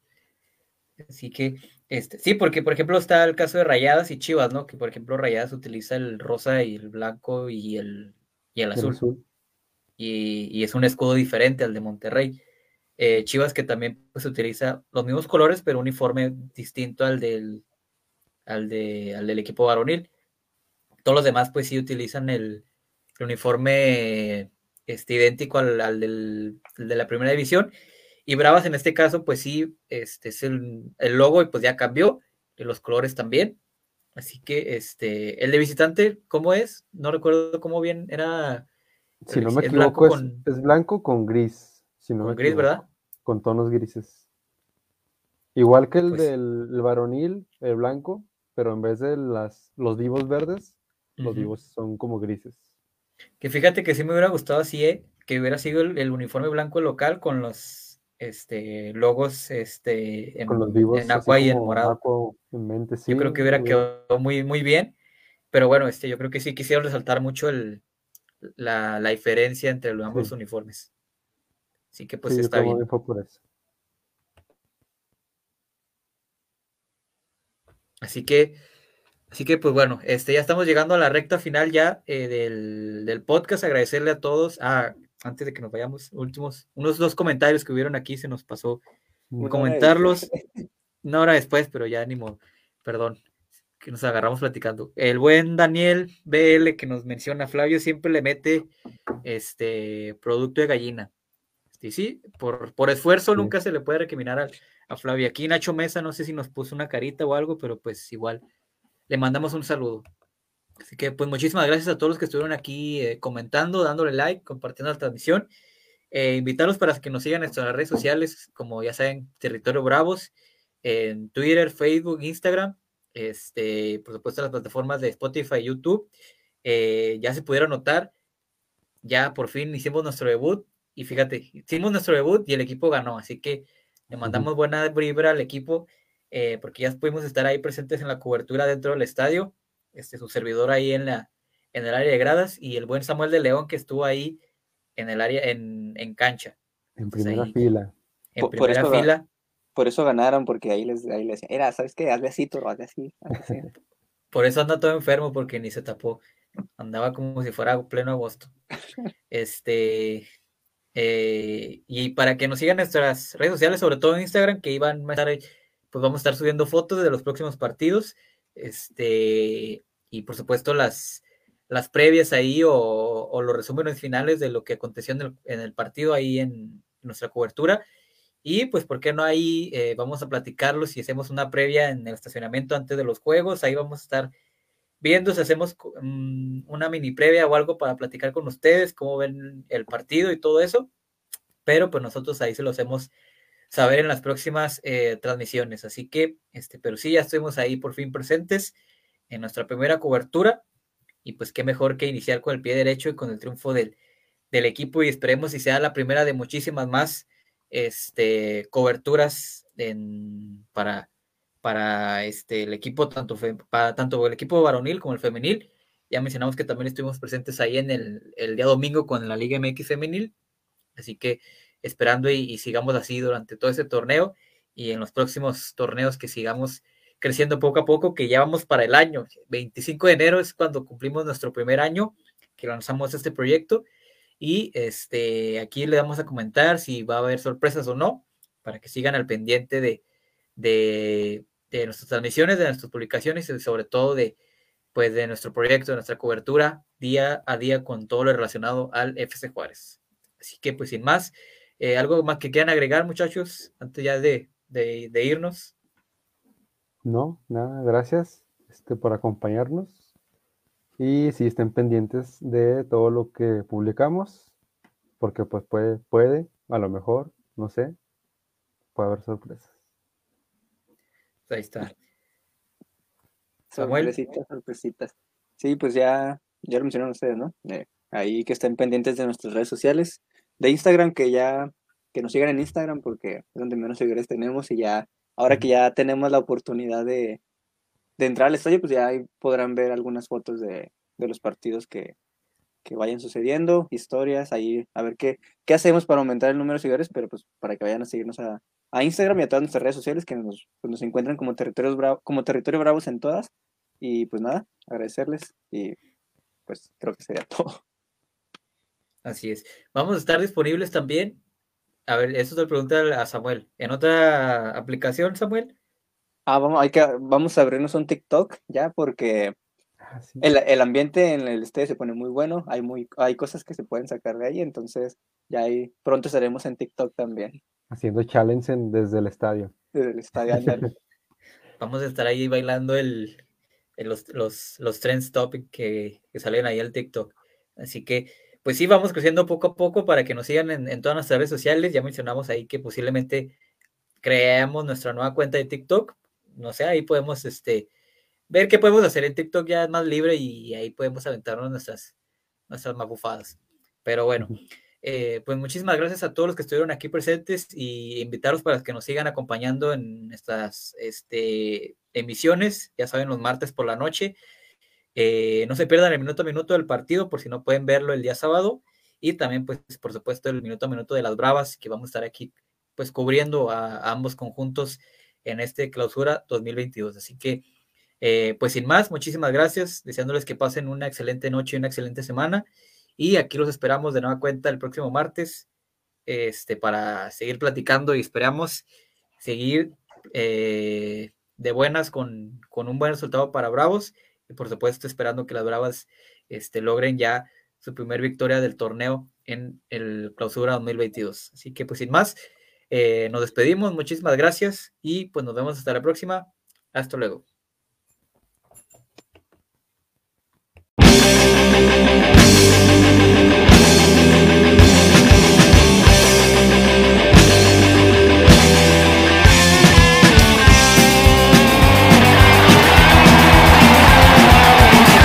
[SPEAKER 1] Así que, este, sí, porque por ejemplo está el caso de Rayadas y Chivas, ¿no? Que por ejemplo Rayadas utiliza el rosa y el blanco y el, y el azul. El azul. Y, y, es un escudo diferente al de Monterrey. Eh, Chivas que también pues, utiliza los mismos colores, pero un uniforme distinto al del, al, de, al del equipo varonil. Todos los demás pues sí utilizan el, el uniforme este, idéntico al, al del, de la primera división. Y Bravas en este caso pues sí, este es el, el logo y pues ya cambió, y los colores también. Así que este, el de visitante, ¿cómo es? No recuerdo cómo bien era.
[SPEAKER 2] Si no me equivoco, es, con... es blanco con gris. Si no
[SPEAKER 1] con gris, ¿verdad?
[SPEAKER 2] Con tonos grises. Igual que el pues... del el varonil, el blanco, pero en vez de las, los vivos verdes, uh -huh. los vivos son como grises.
[SPEAKER 1] Que fíjate que sí me hubiera gustado así, ¿eh? que hubiera sido el, el, uniforme blanco local con los este, logos este,
[SPEAKER 2] en, con los vivos,
[SPEAKER 1] en agua y en morado.
[SPEAKER 2] En mente, sí,
[SPEAKER 1] yo creo que hubiera quedado muy, muy bien, pero bueno, este, yo creo que sí quisieron resaltar mucho el, la, la diferencia entre los ambos sí. uniformes. Así que pues está bien. Por eso. Así que, así que pues bueno, este, ya estamos llegando a la recta final ya eh, del, podcast. Agradecerle a todos. Ah, antes de que nos vayamos, últimos, unos dos comentarios que hubieron aquí, se nos pasó comentarlos. Una hora después, pero ya ni modo. Perdón, que nos agarramos platicando. El buen Daniel BL que nos menciona, Flavio siempre le mete este producto de gallina. Sí, sí, por, por esfuerzo nunca se le puede recriminar a, a Flavio. Aquí Nacho Mesa, no sé si nos puso una carita o algo, pero pues igual le mandamos un saludo. Así que pues muchísimas gracias a todos los que estuvieron aquí eh, comentando, dándole like, compartiendo la transmisión. Eh, invitarlos para que nos sigan en nuestras redes sociales, como ya saben, Territorio Bravos, en Twitter, Facebook, Instagram, este, por supuesto las plataformas de Spotify, YouTube. Eh, ya se pudieron notar, ya por fin hicimos nuestro debut y fíjate, hicimos nuestro debut y el equipo ganó, así que le mandamos buena vibra al equipo porque ya pudimos estar ahí presentes en la cobertura dentro del estadio este, su servidor ahí en, la, en el área de gradas y el buen Samuel de León que estuvo ahí en el área, en, en cancha.
[SPEAKER 2] En primera fila.
[SPEAKER 1] En primera fila.
[SPEAKER 3] Por eso ganaron, porque ahí les, ahí les era, ¿sabes qué? Hazle así, toro, hazle así.
[SPEAKER 1] por eso anda todo enfermo, porque ni se tapó. Andaba como si fuera pleno agosto. Este, eh, y para que nos sigan nuestras redes sociales, sobre todo en Instagram, que iban a estar, pues vamos a estar subiendo fotos de los próximos partidos. Este, y por supuesto las, las previas ahí o, los resúmenes finales de lo que aconteció en el, partido ahí en, nuestra cobertura. Y pues, ¿por qué no ahí eh, vamos a platicarlo si hacemos una previa en el estacionamiento antes de los juegos? Ahí vamos a estar viendo si hacemos mm, una mini previa o algo para platicar con ustedes, cómo ven el partido y todo eso. Pero pues nosotros ahí se lo hacemos saber en las próximas eh, transmisiones. Así que, este, pero sí, ya estuvimos ahí por fin presentes en nuestra primera cobertura. Y pues qué mejor que iniciar con el pie derecho y con el triunfo del, del equipo. Y esperemos si sea la primera de muchísimas más este, coberturas en, para, para este, el equipo, tanto, para, tanto el equipo varonil como el femenil. Ya mencionamos que también estuvimos presentes ahí en el, el día domingo con la Liga MX femenil. Así que esperando y, sigamos así durante todo ese torneo y en los próximos torneos que sigamos creciendo poco a poco, que ya vamos para el año. 25 de enero es cuando cumplimos nuestro primer año que lanzamos este proyecto y este, aquí le vamos a comentar si va a haber sorpresas o no, para que sigan al pendiente de, de, de nuestras transmisiones, de nuestras publicaciones y sobre todo de, pues, de nuestro proyecto, de nuestra cobertura día a día con todo lo relacionado al FC Juárez. Así que pues sin más, eh, ¿Algo más que quieran agregar, muchachos, antes ya de, irnos?
[SPEAKER 2] No, nada, gracias este, por acompañarnos. Y si estén pendientes de todo lo que publicamos, porque pues puede, puede, a lo mejor, no sé, puede haber sorpresas.
[SPEAKER 1] Ahí está.
[SPEAKER 3] Sorpresitas, sorpresitas. Sí, pues ya, ya lo mencionaron ustedes, ¿no? Eh, ahí que estén pendientes de nuestras redes sociales de Instagram que ya, que nos sigan en Instagram porque es donde menos seguidores tenemos y ya, ahora que ya tenemos la oportunidad de, de entrar al estadio, pues ya ahí podrán ver algunas fotos de, de los partidos que, que vayan sucediendo, historias, ahí a ver qué, qué hacemos para aumentar el número de seguidores, pero pues para que vayan a seguirnos a, a Instagram y a todas nuestras redes sociales que nos, pues, nos encuentran como, territorios como Territorio Bravos en todas. Y pues nada, agradecerles y pues creo que sería todo.
[SPEAKER 1] Así es. Vamos a estar disponibles también. A ver, eso te lo pregunta a Samuel. ¿En otra aplicación, Samuel?
[SPEAKER 3] Ah, vamos, hay que, vamos a abrirnos un TikTok ya porque ah, el, ambiente en el estadio se pone muy bueno. Hay, muy, hay cosas que se pueden sacar de ahí, entonces ya ahí pronto estaremos en TikTok también.
[SPEAKER 2] Haciendo challenge desde el estadio.
[SPEAKER 3] Desde el estadio.
[SPEAKER 1] vamos a estar ahí bailando el, los, los, los trends topic que, que salen ahí al TikTok. Así que pues sí, vamos creciendo poco a poco para que nos sigan en, todas nuestras redes sociales. Ya mencionamos ahí que posiblemente creamos nuestra nueva cuenta de TikTok. No sé, ahí podemos este, ver qué podemos hacer en TikTok ya es más libre y ahí podemos aventarnos nuestras, nuestras magufadas. Pero bueno, eh, pues muchísimas gracias a todos los que estuvieron aquí presentes y invitarlos para que nos sigan acompañando en estas este, emisiones, ya saben, los martes por la noche. Eh, no se pierdan el minuto a minuto del partido por si no pueden verlo el día sábado. y también pues por supuesto el minuto a minuto de las Bravas que vamos a estar aquí pues cubriendo a, ambos conjuntos en este clausura 2022. Así que eh, pues sin más, muchísimas gracias, deseándoles que pasen una excelente noche y una excelente semana y aquí los esperamos de nueva cuenta el próximo martes este, para seguir platicando y esperamos seguir eh, de buenas con, con, un buen resultado para Bravos y por supuesto esperando que las Bravas este, logren ya su primer victoria del torneo en el clausura 2022. Así que pues sin más, eh, nos despedimos, muchísimas gracias y pues nos vemos hasta la próxima. Hasta luego.